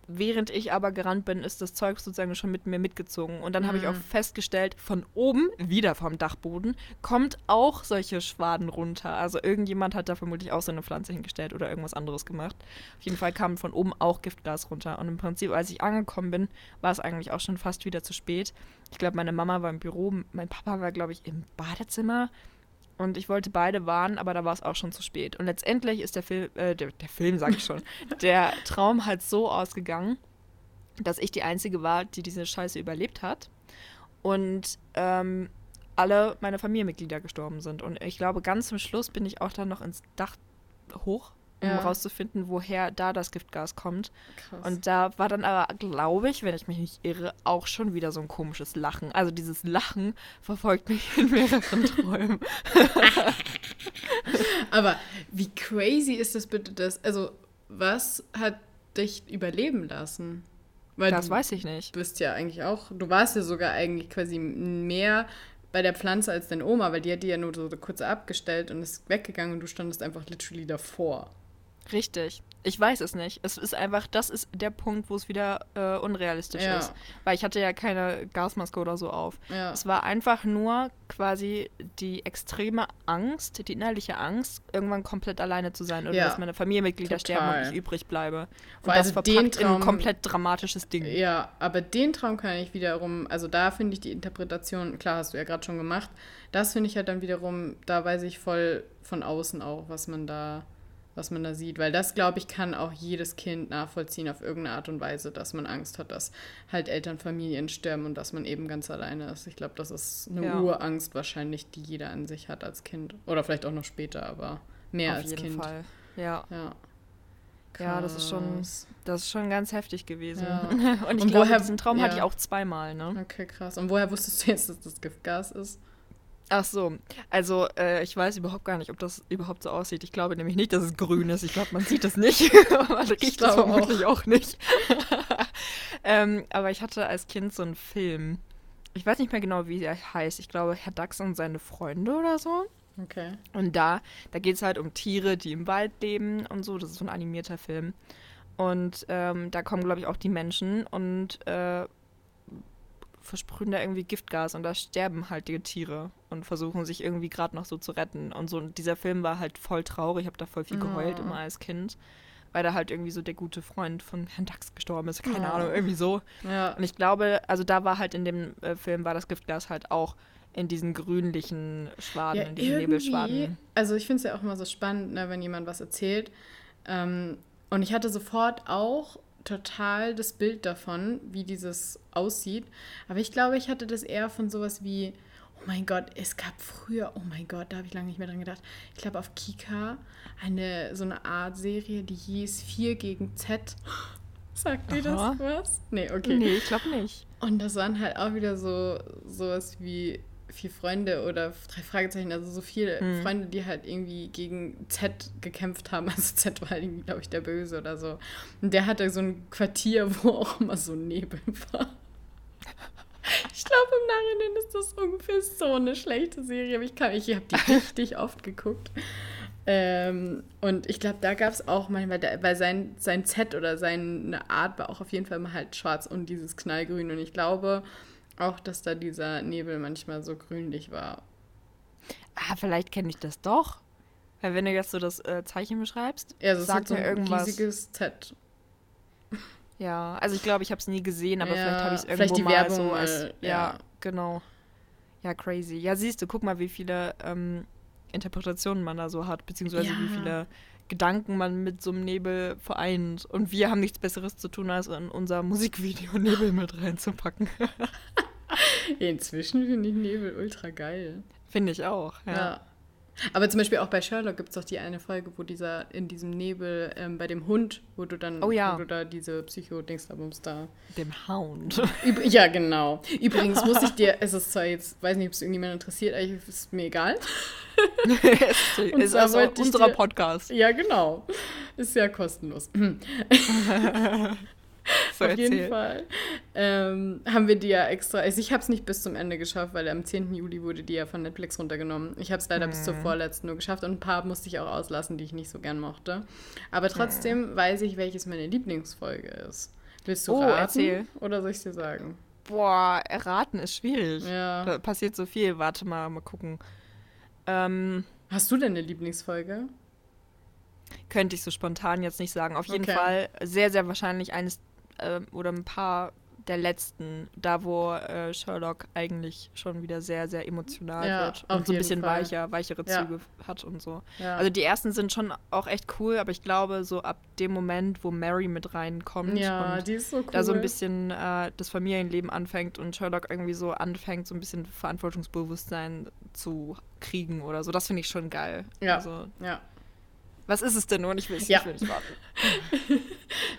während ich aber gerannt bin, ist das Zeug sozusagen schon mit mir mitgezogen. Und dann habe ich auch Mhm. festgestellt, von oben, wieder vom Dachboden, kommt auch solche Schwaden runter. Also irgendjemand hat da vermutlich auch so eine Pflanze hingestellt oder irgendwas anderes gemacht. Auf jeden Fall kam von oben auch Giftgas runter. Und im Prinzip, als ich angekommen bin, war es eigentlich auch schon fast wieder zu spät. Ich glaube, meine Mama war im Büro, mein Papa war, glaube ich, im Badezimmer. Und ich wollte beide warnen, aber da war es auch schon zu spät. Und letztendlich ist der Film, äh, der, der Film, sag ich schon, (laughs) der Traum halt so ausgegangen, dass ich die Einzige war, die diese Scheiße überlebt hat. Und ähm, alle meine Familienmitglieder gestorben sind. Und ich glaube, ganz zum Schluss bin ich auch dann noch ins Dach hoch, um Ja. rauszufinden, woher da das Giftgas kommt. Krass. Und da war dann aber, glaube ich, wenn ich mich nicht irre, auch schon wieder so ein komisches Lachen. Also dieses Lachen verfolgt mich in mehreren (laughs) Träumen. Aber wie crazy ist das bitte, dass, also, was hat dich überleben lassen? Weil Das du weiß ich nicht. bist ja eigentlich auch, du warst ja sogar eigentlich quasi mehr bei der Pflanze als deine Oma, weil die hat die ja nur so kurz abgestellt und ist weggegangen und du standest einfach literally davor. Richtig. Ich weiß es nicht. Es ist einfach, das ist der Punkt, wo es wieder äh, unrealistisch Ja. ist. Weil ich hatte ja keine Gasmaske oder so auf. Ja. Es war einfach nur quasi die extreme Angst, die innerliche Angst, irgendwann komplett alleine zu sein oder Ja. dass meine Familienmitglieder sterben Total. und ich übrig bleibe. Und das also den verpackt in ein Traum- komplett dramatisches Ding. Ja, aber den Traum kann ich wiederum, also da finde ich die Interpretation, klar hast du ja gerade schon gemacht, das finde ich halt dann wiederum, da weiß ich voll von außen auch, was man da, was man da sieht, weil das, glaube ich, kann auch jedes Kind nachvollziehen auf irgendeine Art und Weise, dass man Angst hat, dass halt Eltern, Familien sterben und dass man eben ganz alleine ist. Ich glaube, das ist eine Ja. Urangst wahrscheinlich, die jeder an sich hat als Kind. Oder vielleicht auch noch später, aber mehr Auf als jeden Kind. Fall. Ja, Ja. Ja, das ist schon- das ist schon ganz heftig gewesen. Ja. (laughs) Und ich Und glaube, woher- diesen Traum hatte ich ja. auch zweimal, ne? Okay, krass. Und woher wusstest du jetzt, dass das Giftgas ist? Ach so, also äh, ich weiß überhaupt gar nicht, ob das überhaupt so aussieht. Ich glaube nämlich nicht, dass es grün ist. Ich glaube, man sieht es nicht. (laughs) man riecht glaube vermutlich auch, nicht. (laughs) ähm, aber ich hatte als Kind so einen Film. Ich weiß nicht mehr genau, wie er heißt. Ich glaube, Herr Dachs und seine Freunde oder so. Okay. Und da, da geht es halt um Tiere, die im Wald leben und so. Das ist so ein animierter Film. Und ähm, da kommen, glaube ich, auch die Menschen und äh, versprühen da irgendwie Giftgas und da sterben halt die Tiere und versuchen sich irgendwie gerade noch so zu retten. Und so und dieser Film war halt voll traurig. Ich habe da voll viel geheult Oh. immer als Kind, weil da halt irgendwie so der gute Freund von Herrn Dachs gestorben ist. Keine Oh. Ahnung, irgendwie so. Ja. Und ich glaube, also da war halt in dem äh, Film, war das Giftgas halt auch in diesen grünlichen Schwaden, in diesen Nebelschwaden. Also ich finde es ja auch immer so spannend, ne, wenn jemand was erzählt. Ähm, und ich hatte sofort auch total das Bild davon, wie dieses aussieht. Aber ich glaube, ich hatte das eher von sowas wie, oh mein Gott, es gab früher, oh mein Gott, da habe ich lange nicht mehr dran gedacht. Ich glaube auf Kika eine so eine Art Serie, die hieß 4 gegen Z. Sagt dir das was? Nee, okay. Nee, ich glaube nicht. Und das waren halt auch wieder so sowas wie vier Freunde oder drei Fragezeichen, also so viele Hm. Freunde, die halt irgendwie gegen Z gekämpft haben. (laughs) Also Z war halt irgendwie, glaube ich, der Böse oder so. Und der hatte so ein Quartier, (laughs) wo auch immer so Nebel war. Ich glaube, im Nachhinein ist das ungefähr so eine schlechte Serie, aber ich, kann- ich habe die (laughs) richtig oft geguckt. Ähm, und ich glaube, da gab es auch manchmal, weil, weil sein, sein Z oder seine Art war auch auf jeden Fall mal halt schwarz und dieses Knallgrün. Und ich glaube, auch, dass da dieser Nebel manchmal so grünlich war. Ah, vielleicht kenne ich das doch. Weil wenn du jetzt so das äh, Zeichen beschreibst, Ja, also es sagt hat so mir ein irgendwas. riesiges Z. Ja, also ich glaube, ich habe es nie gesehen, aber Ja, vielleicht habe ich es irgendwo vielleicht die mal Werbung so mal, als, ja, ja. genau. Ja, crazy. Ja, siehst du, guck mal, wie viele ähm, Interpretationen man da so hat, beziehungsweise wie Ja. viele Gedanken man mit so einem Nebel vereint. Und wir haben nichts Besseres zu tun, als in unser Musikvideo Nebel mit reinzupacken. (laughs) Inzwischen finde ich Nebel ultra geil. Finde ich auch, Ja. ja. Aber zum Beispiel auch bei Sherlock gibt es doch die eine Folge, wo dieser in diesem Nebel ähm, bei dem Hund, wo du dann, Oh ja. wo du da diese Psycho-Dingsabums da. Dem Hound. Üb ja, genau. Übrigens muss ich (laughs) dir, es ist zwar jetzt, weiß nicht, ob es irgendjemand interessiert, aber ich- ist mir egal. (laughs) ist (laughs) Und ist also unser Podcast. Ja, genau. Ist ja kostenlos. So Auf jeden erzähl. Fall ähm, haben wir die ja extra. Also ich habe es nicht bis zum Ende geschafft, weil am 10. Juli wurde die ja von Netflix runtergenommen. Ich habe es leider bis zur Hm. vorletzten nur geschafft und ein paar musste ich auch auslassen, die ich nicht so gern mochte. Aber trotzdem weiß ich, welches meine Lieblingsfolge ist. Willst du Oh, raten erzähl. oder soll ich dir sagen? Boah, erraten ist schwierig. Ja. Da passiert so viel. Warte mal, mal gucken. Ähm, Hast du denn eine Lieblingsfolge? könnte ich so spontan jetzt nicht sagen. Auf jeden Okay. Fall sehr, sehr wahrscheinlich eines ähm, oder ein paar der letzten, da wo äh, Sherlock eigentlich schon wieder sehr, sehr emotional Ja, wird und so ein bisschen Fall. weicher, weichere Ja. Züge hat und so. Ja. Also die ersten sind schon auch echt cool, aber ich glaube, so ab dem Moment, wo Mary mit reinkommt und so cool. da so ein bisschen äh, das Familienleben anfängt und Sherlock irgendwie so anfängt, so ein bisschen Verantwortungsbewusstsein zu kriegen oder so. Das finde ich schon geil. Ja. Also, Ja. Was ist es denn nun? Ich will, Ja. ich will nicht warten. (laughs)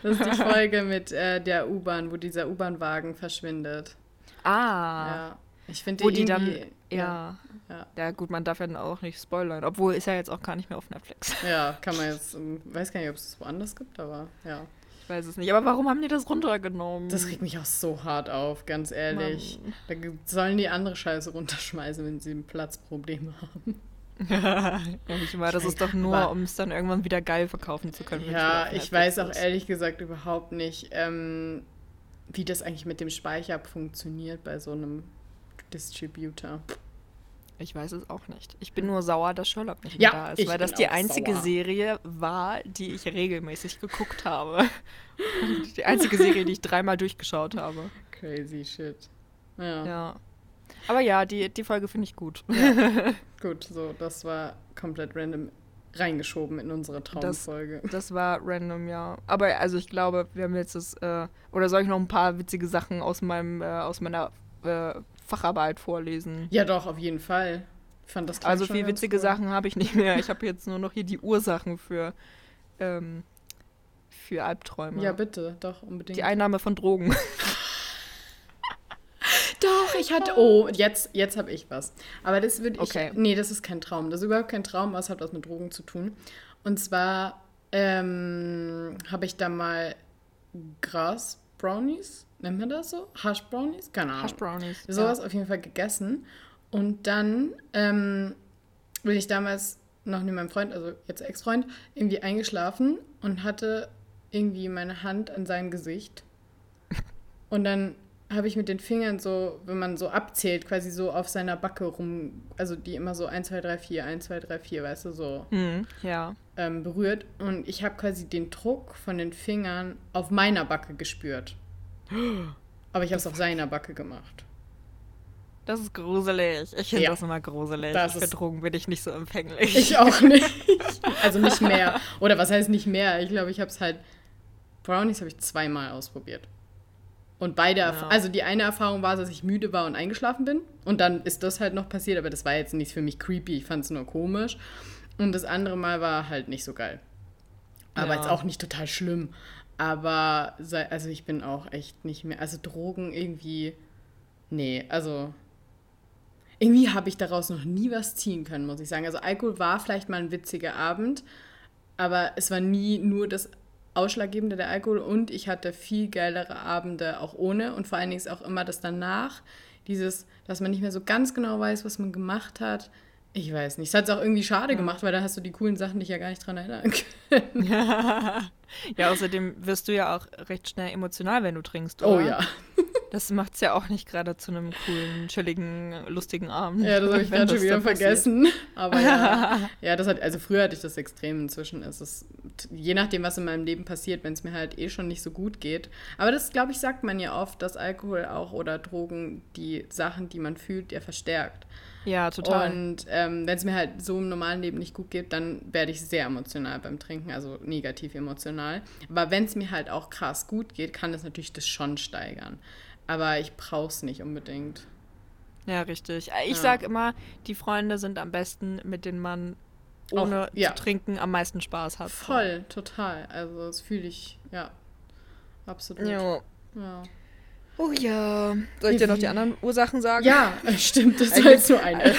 Das ist die (laughs) Folge mit äh, der U-Bahn, wo dieser U-Bahn-Wagen verschwindet. Ah. Ja. Ich finde Wo die dann, ja. Ja. ja. gut, man darf ja dann auch nicht spoilern. Obwohl, ist ja jetzt auch gar nicht mehr auf Netflix. Ja, kann man jetzt, ähm, weiß gar nicht, ob es das woanders gibt, aber ja. Ich weiß es nicht. Aber warum haben die das runtergenommen? Das regt mich auch so hart auf, ganz ehrlich. Mann. Da sollen die andere Scheiße runterschmeißen, wenn sie ein Platzproblem (laughs) haben. (laughs) ja, ich meine, das Ich ist doch nur, um es dann irgendwann wieder geil verkaufen zu können. Ja, ich weiß auch ehrlich gesagt überhaupt nicht, ähm, wie das eigentlich mit dem Speicher funktioniert bei so einem Distributor. Ich weiß es auch nicht. Ich bin nur sauer, dass Sherlock nicht Ja, mehr da ist, weil das die einzige sauer. Serie war, die ich regelmäßig geguckt habe. (laughs) Die einzige Serie, die ich dreimal durchgeschaut habe. Crazy shit. Ja, Ja. Aber ja, die, die Folge finde ich gut. (laughs) gut, so, das war komplett random reingeschoben in unsere Traumfolge. Das war random, ja. Aber also ich glaube, wir haben jetzt das, äh, oder soll ich noch ein paar witzige Sachen aus meinem, äh, aus meiner äh, Facharbeit vorlesen? Ja, doch, auf jeden Fall. Ich fand das Also viel witzige cool. Sachen habe ich nicht mehr. (laughs) Ich habe jetzt nur noch hier die Ursachen für, ähm, für Albträume. Ja, bitte, doch, unbedingt. die Einnahme von Drogen. (laughs) Doch, ich hatte. Oh, jetzt, jetzt habe ich was. Aber das würde ich. Okay. Nee, das ist kein Traum. Das ist überhaupt kein Traum, aber es hat was mit Drogen zu tun. Und zwar ähm, habe ich da mal Gras-Brownies, nennt man das so? Hash-Brownies? Keine Ahnung. Hash Brownies. Sowas auf jeden Fall gegessen. Und dann ähm, bin ich damals noch mit meinem Freund, also jetzt Ex-Freund, irgendwie eingeschlafen und hatte irgendwie meine Hand an sein Gesicht. (laughs) Und dann habe ich mit den Fingern so, wenn man so abzählt, quasi so auf seiner Backe rum, also die immer so 1, 2, 3, 4, 1, 2, 3, 4, weißt du, so Hm, ja. ähm, berührt. Und ich habe quasi den Druck von den Fingern auf meiner Backe gespürt. (gasps) Aber ich habe es auf seiner Backe gemacht. Das ist gruselig. Ich finde Ja. das immer gruselig. Das Für Drogen bin ich nicht so empfänglich. Ich auch nicht. (laughs) Also nicht mehr. Oder was heißt nicht mehr? Ich glaube, ich habe es halt. Brownies habe ich zweimal ausprobiert. Und beide, Ja. also die eine Erfahrung war, dass ich müde war und eingeschlafen bin. Und dann ist das halt noch passiert, aber das war jetzt nicht für mich creepy. Ich fand es nur komisch. Und das andere Mal war halt nicht so geil. Aber Ja. jetzt auch nicht total schlimm. Aber sei, also ich bin auch echt nicht mehr. Also Drogen irgendwie. Nee, also. Irgendwie habe ich daraus noch nie was ziehen können, muss ich sagen. Also Alkohol war vielleicht mal ein witziger Abend, aber es war nie nur das Ausschlaggebende der Alkohol und ich hatte viel geilere Abende auch ohne und vor allen Dingen ist auch immer das danach, dieses, dass man nicht mehr so ganz genau weiß, was man gemacht hat. Ich weiß nicht. Es hat es auch irgendwie schade gemacht, weil da hast du die coolen Sachen dich ja gar nicht dran erinnern können. (laughs) ja, außerdem wirst du ja auch recht schnell emotional, wenn du trinkst, Oh oder? ja. Das macht es ja auch nicht gerade zu einem coolen, chilligen, lustigen Abend. Ja, das habe ich gerade schon das wieder dann passiert. vergessen. Aber ja, (laughs) ja, das hat, also früher hatte ich das extrem, inzwischen ist es, je nachdem, was in meinem Leben passiert, wenn es mir halt eh schon nicht so gut geht. Aber das, glaube ich, sagt man ja oft, dass Alkohol auch oder Drogen die Sachen, die man fühlt, ja verstärkt. Ja, total. Und ähm, wenn es mir halt so im normalen Leben nicht gut geht, dann werde ich sehr emotional beim Trinken, also negativ emotional. Aber wenn es mir halt auch krass gut geht, kann es natürlich das schon steigern. Aber ich brauche es nicht unbedingt. ja, richtig. Ich Ja. sag immer, die Freunde sind am besten, mit denen man ohne Auch- ja. zu trinken am meisten Spaß hat. Voll, total. Also das fühle ich, ja, absolut. Ja. Ja, Oh ja. Soll ich dir noch die anderen Ursachen sagen? ja stimmt, das war jetzt nur eine.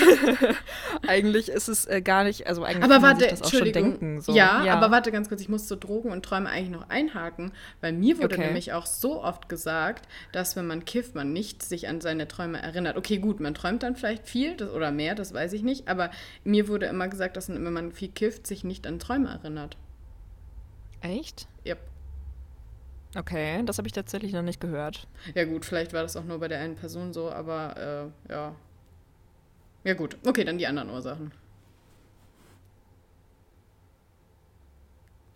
(laughs) Eigentlich ist es äh, gar nicht, also eigentlich Aber kann man warte, sich das auch schon Entschuldigung. denken. So. Ja, aber warte ganz kurz, ich muss zu Drogen und Träume eigentlich noch einhaken, weil mir wurde Okay. nämlich auch so oft gesagt, dass wenn man kifft, man nicht sich an seine Träume erinnert. Okay, gut, man träumt dann vielleicht viel das, oder mehr, das weiß ich nicht, aber mir wurde immer gesagt, dass man, wenn man viel kifft, sich nicht an Träume erinnert. Echt? Yep. Okay, das habe ich tatsächlich noch nicht gehört. Ja gut, vielleicht war das auch nur bei der einen Person so, aber äh, ja. Ja gut, okay, dann die anderen Ursachen.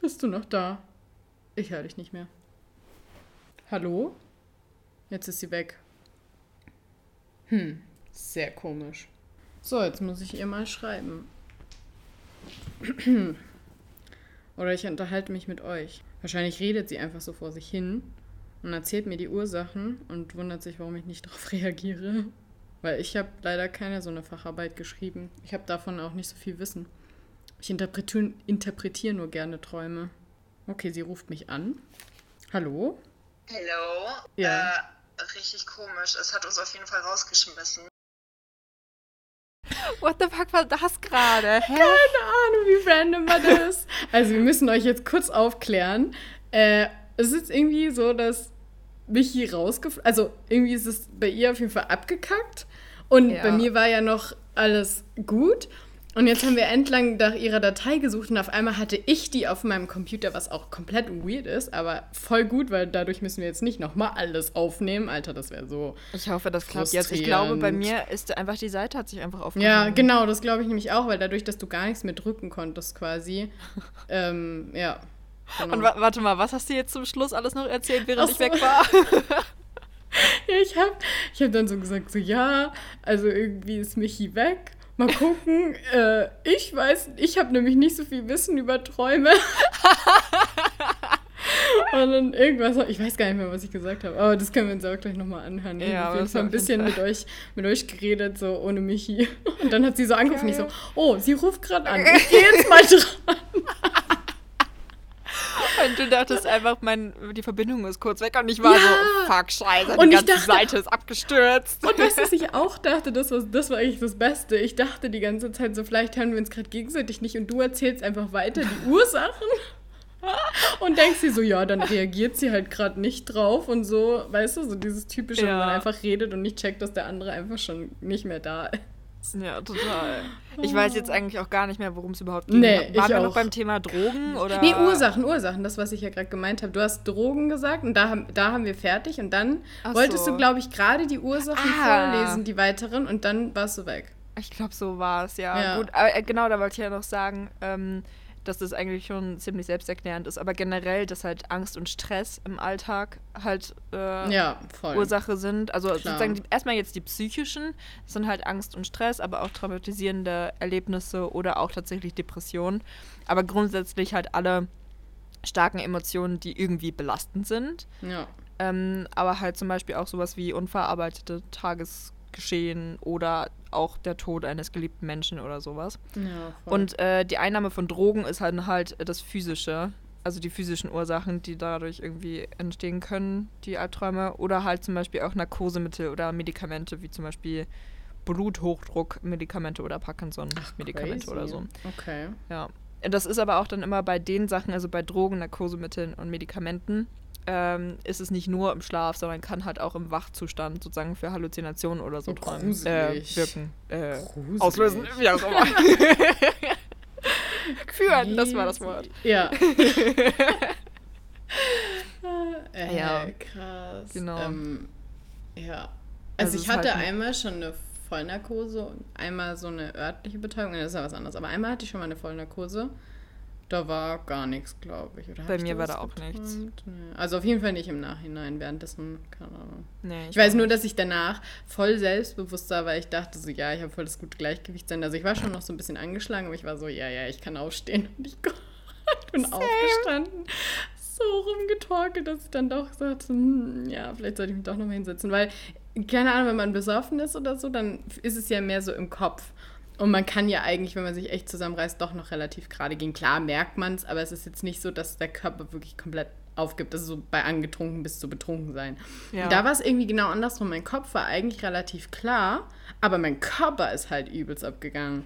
Bist du noch da? Ich höre dich nicht mehr. Hallo? Jetzt ist sie weg. Hm, sehr komisch. So, jetzt muss ich ihr mal schreiben. (clears throat) Oder ich unterhalte mich mit euch. Wahrscheinlich redet sie einfach so vor sich hin und erzählt mir die Ursachen und wundert sich, warum ich nicht (laughs) darauf reagiere. Weil ich habe leider keine so eine Facharbeit geschrieben. Ich habe davon auch nicht so viel Wissen. Ich interpretiere interpretiere nur gerne Träume. Okay, sie ruft mich an. Hallo? Hello. Ja. Äh, richtig komisch. Es hat uns auf jeden Fall rausgeschmissen. What the fuck war das gerade? Keine Ahnung, wie random war das. (laughs) Also, wir müssen euch jetzt kurz aufklären. Äh, es ist irgendwie so, dass Michi rausgeflogen Also, irgendwie ist es bei ihr auf jeden Fall abgekackt. Und Ja. bei mir war ja noch alles gut. Und jetzt haben wir entlang nach ihrer Datei gesucht und auf einmal hatte ich die auf meinem Computer, was auch komplett weird ist, aber voll gut, weil dadurch müssen wir jetzt nicht nochmal alles aufnehmen. Alter, das wäre so. Ich hoffe, das klappt jetzt. Ich glaube, bei mir ist einfach die Seite hat sich einfach Ja, aufgehangen. genau, das glaube ich nämlich auch, weil dadurch, dass du gar nichts mehr drücken konntest quasi. (laughs) ähm, ja. Genau. Und wa warte mal, was hast du jetzt zum Schluss alles noch erzählt, während Ach ich so. weg war? (laughs) Ja, ich habe ich hab dann so gesagt, so ja, also irgendwie ist Michi weg. Mal gucken. äh, ich weiß, ich habe nämlich nicht so viel Wissen über Träume. (laughs) Und dann irgendwas, ich weiß gar nicht mehr, was ich gesagt habe, aber das können wir uns auch gleich nochmal anhören. Ich Ja, habe auf jeden Fall ein bisschen mit euch, mit euch geredet, so ohne Michi. Und dann hat sie so angerufen, ich so, oh, sie ruft gerade an, ich gehe jetzt mal (laughs) dran. Und du dachtest einfach, mein, die Verbindung ist kurz weg und ich war Ja. so, fuck, scheiße, Und die ganze dachte- Seite ist abgestürzt. Und weißt du, was ich auch dachte, das war, das war eigentlich das Beste. Ich dachte die ganze Zeit so, vielleicht hören wir uns gerade gegenseitig nicht und du erzählst einfach weiter die Ursachen. Und denkst dir so, ja, dann reagiert sie halt gerade nicht drauf und so, weißt du, so dieses typische, Ja. wo man einfach redet und nicht checkt, dass der andere einfach schon nicht mehr da ist. Ja, total. Ich weiß jetzt eigentlich auch gar nicht mehr, worum es überhaupt ging. Nee, Waren wir auch. noch beim Thema Drogen oder? Nee, Ursachen, Ursachen, das, was ich ja gerade gemeint habe. Du hast Drogen gesagt und da haben, da haben wir fertig und dann Ach wolltest so. du, glaube ich, gerade die Ursachen Ah. vorlesen, die weiteren und dann warst du weg. Ich glaube, so war es, ja. Ja. Gut, aber äh, genau, da wollte ich ja noch sagen, ähm, dass das eigentlich schon ziemlich selbsterklärend ist. Aber generell, dass halt Angst und Stress im Alltag halt äh, Ja. Ursache sind. Also Klar. sozusagen die, erstmal jetzt die psychischen, das sind halt Angst und Stress, aber auch traumatisierende Erlebnisse oder auch tatsächlich Depressionen. Aber grundsätzlich halt alle starken Emotionen, die irgendwie belastend sind. Ja. Ähm, aber halt zum Beispiel auch sowas wie unverarbeitete Tagesgeschehen oder auch der Tod eines geliebten Menschen oder sowas. ja. Und äh, die Einnahme von Drogen ist halt, halt das Physische, also die physischen Ursachen, die dadurch irgendwie entstehen können, die Albträume. Oder halt zum Beispiel auch Narkosemittel oder Medikamente, wie zum Beispiel Bluthochdruckmedikamente oder Parkinson-Medikamente oder so. Okay. Ja. Das ist aber auch dann immer bei den Sachen, also bei Drogen, Narkosemitteln und Medikamenten, ähm, ist es nicht nur im Schlaf, sondern kann halt auch im Wachzustand sozusagen für Halluzinationen oder so Oh, träumen, äh, wirken. Äh, auslösen, wie auch immer. (laughs) Führen, das war das Wort. Ja. (laughs) äh, Ja. krass. Genau. Ähm, Ja. Also Also, ich hatte halt ein- einmal schon eine Vollnarkose und einmal so eine örtliche Betäubung. Das ist ja was anderes. Aber einmal hatte ich schon mal eine Vollnarkose. Da war gar nichts, glaube ich. Oder Bei ich mir war da auch nichts. geträumt? Nee. Also auf jeden Fall nicht im Nachhinein. Währenddessen, keine Ahnung. Nee, Ich weiß nur, dass ich danach voll selbstbewusst war, weil ich dachte so, ja, ich habe voll das gute Gleichgewicht. Also ich war schon noch so ein bisschen angeschlagen, aber ich war so, ja, ja, ich kann aufstehen. Und ich (laughs) bin aufgestanden, so rumgetorkelt, dass ich dann doch sagte, hm, ja, vielleicht sollte ich mich doch nochmal hinsetzen. Weil, keine Ahnung, wenn man besoffen ist oder so, dann ist es ja mehr so im Kopf. Und man kann ja eigentlich, wenn man sich echt zusammenreißt, doch noch relativ gerade gehen. Klar merkt man es, aber es ist jetzt nicht so, dass der Körper wirklich komplett aufgibt. Ist so bei angetrunken bis zu betrunken sein. Ja. Da war es irgendwie genau andersrum. Mein Kopf war eigentlich relativ klar, aber mein Körper ist halt übelst abgegangen.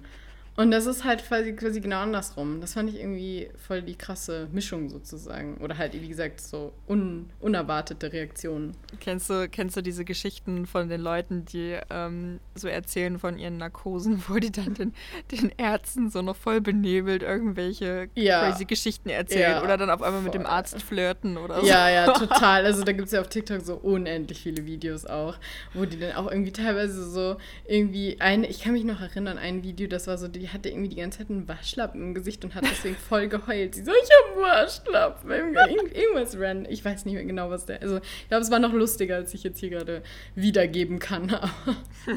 Und das ist halt quasi, quasi genau andersrum. Das fand ich irgendwie voll die krasse Mischung sozusagen. Oder halt, wie gesagt, so un unerwartete Reaktionen. Kennst du, kennst du diese Geschichten von den Leuten, die ähm, so erzählen von ihren Narkosen, (laughs) wo die dann den, den Ärzten so noch voll benebelt irgendwelche Ja. crazy Geschichten erzählen Ja, oder dann auf einmal mit dem voll. Arzt flirten oder so? Ja, ja, (laughs) total. Also da gibt es ja auf TikTok so unendlich viele Videos auch, wo die dann auch irgendwie teilweise so irgendwie eine, ich kann mich noch erinnern, ein Video, das war so, die hatte irgendwie die ganze Zeit einen Waschlappen im Gesicht und hat deswegen voll geheult. Sie so, ich hab einen Waschlappen. Irgend- Irgendwas ran. Ich weiß nicht mehr genau, was der. Also ich glaube, es war noch lustiger, als ich jetzt hier gerade wiedergeben kann. (laughs) Aber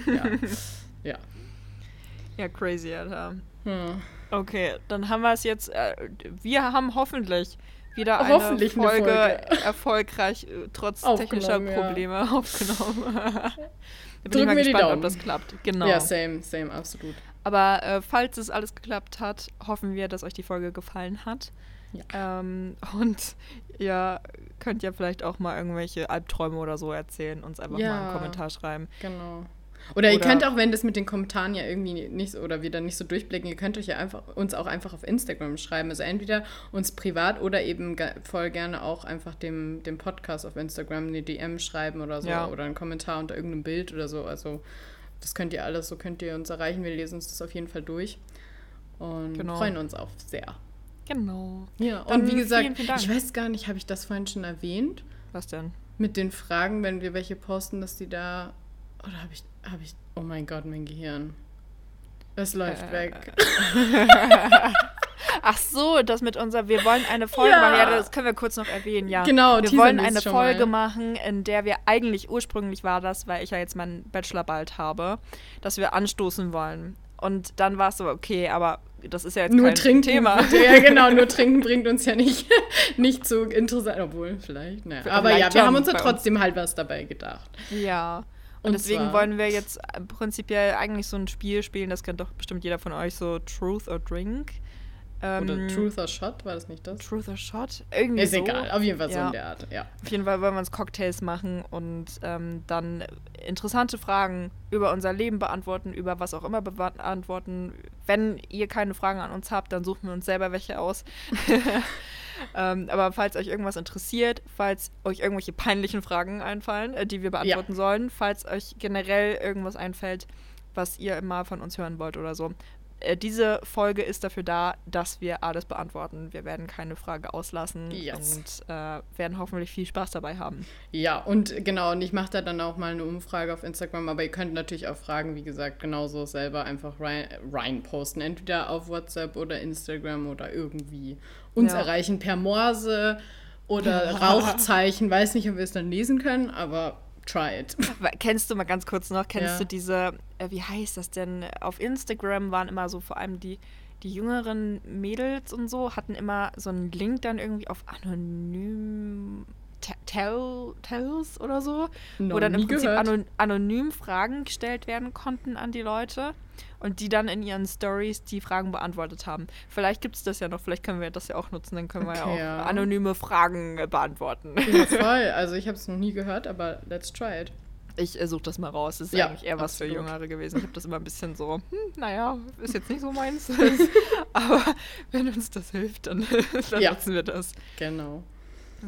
ja. Ja. Ja, crazy, Alter. Hm. Okay, dann haben wir es jetzt. Äh, wir haben hoffentlich wieder eine Hoffentlich eine Folge, Folge. erfolgreich äh, trotz technischer ja. Probleme (laughs) aufgenommen. da bin Drücken ich mal wir die gespannt, ob das klappt. Genau. Ja, same, same, absolut. Aber äh, falls es alles geklappt hat, hoffen wir, dass euch die Folge gefallen hat. Ähm, und ihr könnt ja vielleicht auch mal irgendwelche Albträume oder so erzählen, uns einfach mal Ja. einen Kommentar schreiben. Genau. Oder, ihr Oder- könnt auch, wenn das mit den Kommentaren ja irgendwie nicht so, oder wir dann nicht so durchblicken, ihr könnt euch ja einfach uns auch einfach auf Instagram schreiben. Also entweder uns privat oder eben voll gerne auch einfach dem, dem Podcast auf Instagram eine DM schreiben oder so. Ja. Oder einen Kommentar unter irgendeinem Bild oder so. Also das könnt ihr alles, so könnt ihr uns erreichen. Wir lesen uns das auf jeden Fall durch. Und Genau. freuen uns auch sehr. Genau. Ja, Dann und wie gesagt, vielen, vielen ich weiß gar nicht, habe ich das vorhin schon erwähnt? Was denn? mit den Fragen, wenn wir welche posten, dass die da. Oder habe ich, habe ich. Oh mein Gott, mein Gehirn. Es läuft Äh, weg. (laughs) (laughs) Ach so, das mit unser, wir wollen eine (laughs) Folge Ja. machen. Ja, das können wir kurz noch erwähnen, ja. Genau, wir wollen eine Folge mal. machen, in der wir eigentlich ursprünglich war das, weil ich ja jetzt meinen Bachelor bald habe, dass wir anstoßen wollen. Und dann war es so, okay, aber das ist ja jetzt Nur kein trinken. Thema. (laughs) Ja, genau, nur (laughs) trinken bringt uns ja nicht, nicht so interessant. Obwohl, vielleicht. Naja. Aber ja, wir haben uns ja trotzdem halt was dabei gedacht. Ja. Und, Und deswegen zwar- wollen wir jetzt äh, prinzipiell eigentlich so ein Spiel spielen, das kennt doch bestimmt jeder von euch, so Truth or Drink. Ähm, Oder Truth or Shot, war das nicht das? Truth or Shot? Irgendwie Ist so. egal, auf jeden Fall so Ja. in der Art, ja. Auf jeden Fall wollen wir uns Cocktails machen und ähm, dann interessante Fragen über unser Leben beantworten, über was auch immer beantworten. Wenn ihr keine Fragen an uns habt, dann suchen wir uns selber welche aus. (laughs) ähm, aber falls euch irgendwas interessiert, falls euch irgendwelche peinlichen Fragen einfallen, äh, die wir beantworten sollen, falls euch generell irgendwas einfällt, was ihr immer von uns hören wollt oder so. Äh, Diese Folge ist dafür da, dass wir alles beantworten. Wir werden keine Frage auslassen Yes. und äh, werden hoffentlich viel Spaß dabei haben. Ja, und genau, und ich mache da dann auch mal eine Umfrage auf Instagram, aber ihr könnt natürlich auch Fragen, wie gesagt, genauso selber einfach rein, rein posten. Entweder auf WhatsApp oder Instagram oder irgendwie uns Ja. erreichen per Morse oder (laughs) Rauchzeichen. Weiß nicht, ob wir es dann lesen können, aber try it. (laughs) Kennst du mal ganz kurz noch, kennst Ja. du diese, äh, wie heißt das denn? Auf Instagram waren immer so vor allem die, die jüngeren Mädels und so, hatten immer so einen Link dann irgendwie auf anonym Te- Tell, Tells oder so, Noch wo dann im Prinzip anon anonym Fragen gestellt werden konnten an die Leute und die dann in ihren Stories die Fragen beantwortet haben. Vielleicht gibt es das ja noch, vielleicht können wir das ja auch nutzen, dann können wir ja Okay, auch ja. anonyme Fragen äh, beantworten. Ja, (laughs) voll. Also ich habe es noch nie gehört, aber let's try it. Ich äh, suche das mal raus. Das ist Ja, eigentlich eher was für. Jüngere gewesen. Ich habe das immer ein bisschen so, hm, naja, ist jetzt nicht so meins. (laughs) (laughs) Aber wenn uns das hilft, dann, dann Ja. nutzen wir das. Genau.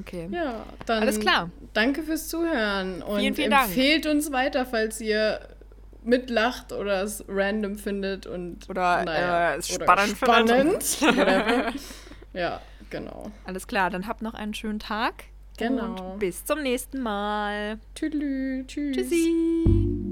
Okay. Ja, dann Alles klar. Danke fürs Zuhören und Vielen, vielen Dank. empfehlt uns weiter, falls ihr mitlacht oder es random findet und Oder, naja, äh, es spannend spannend. (laughs) whatever. ja, genau. Alles klar, dann habt noch einen schönen Tag Genau. Und bis zum nächsten Mal. Tschüss. Tschüss. Tschüssi.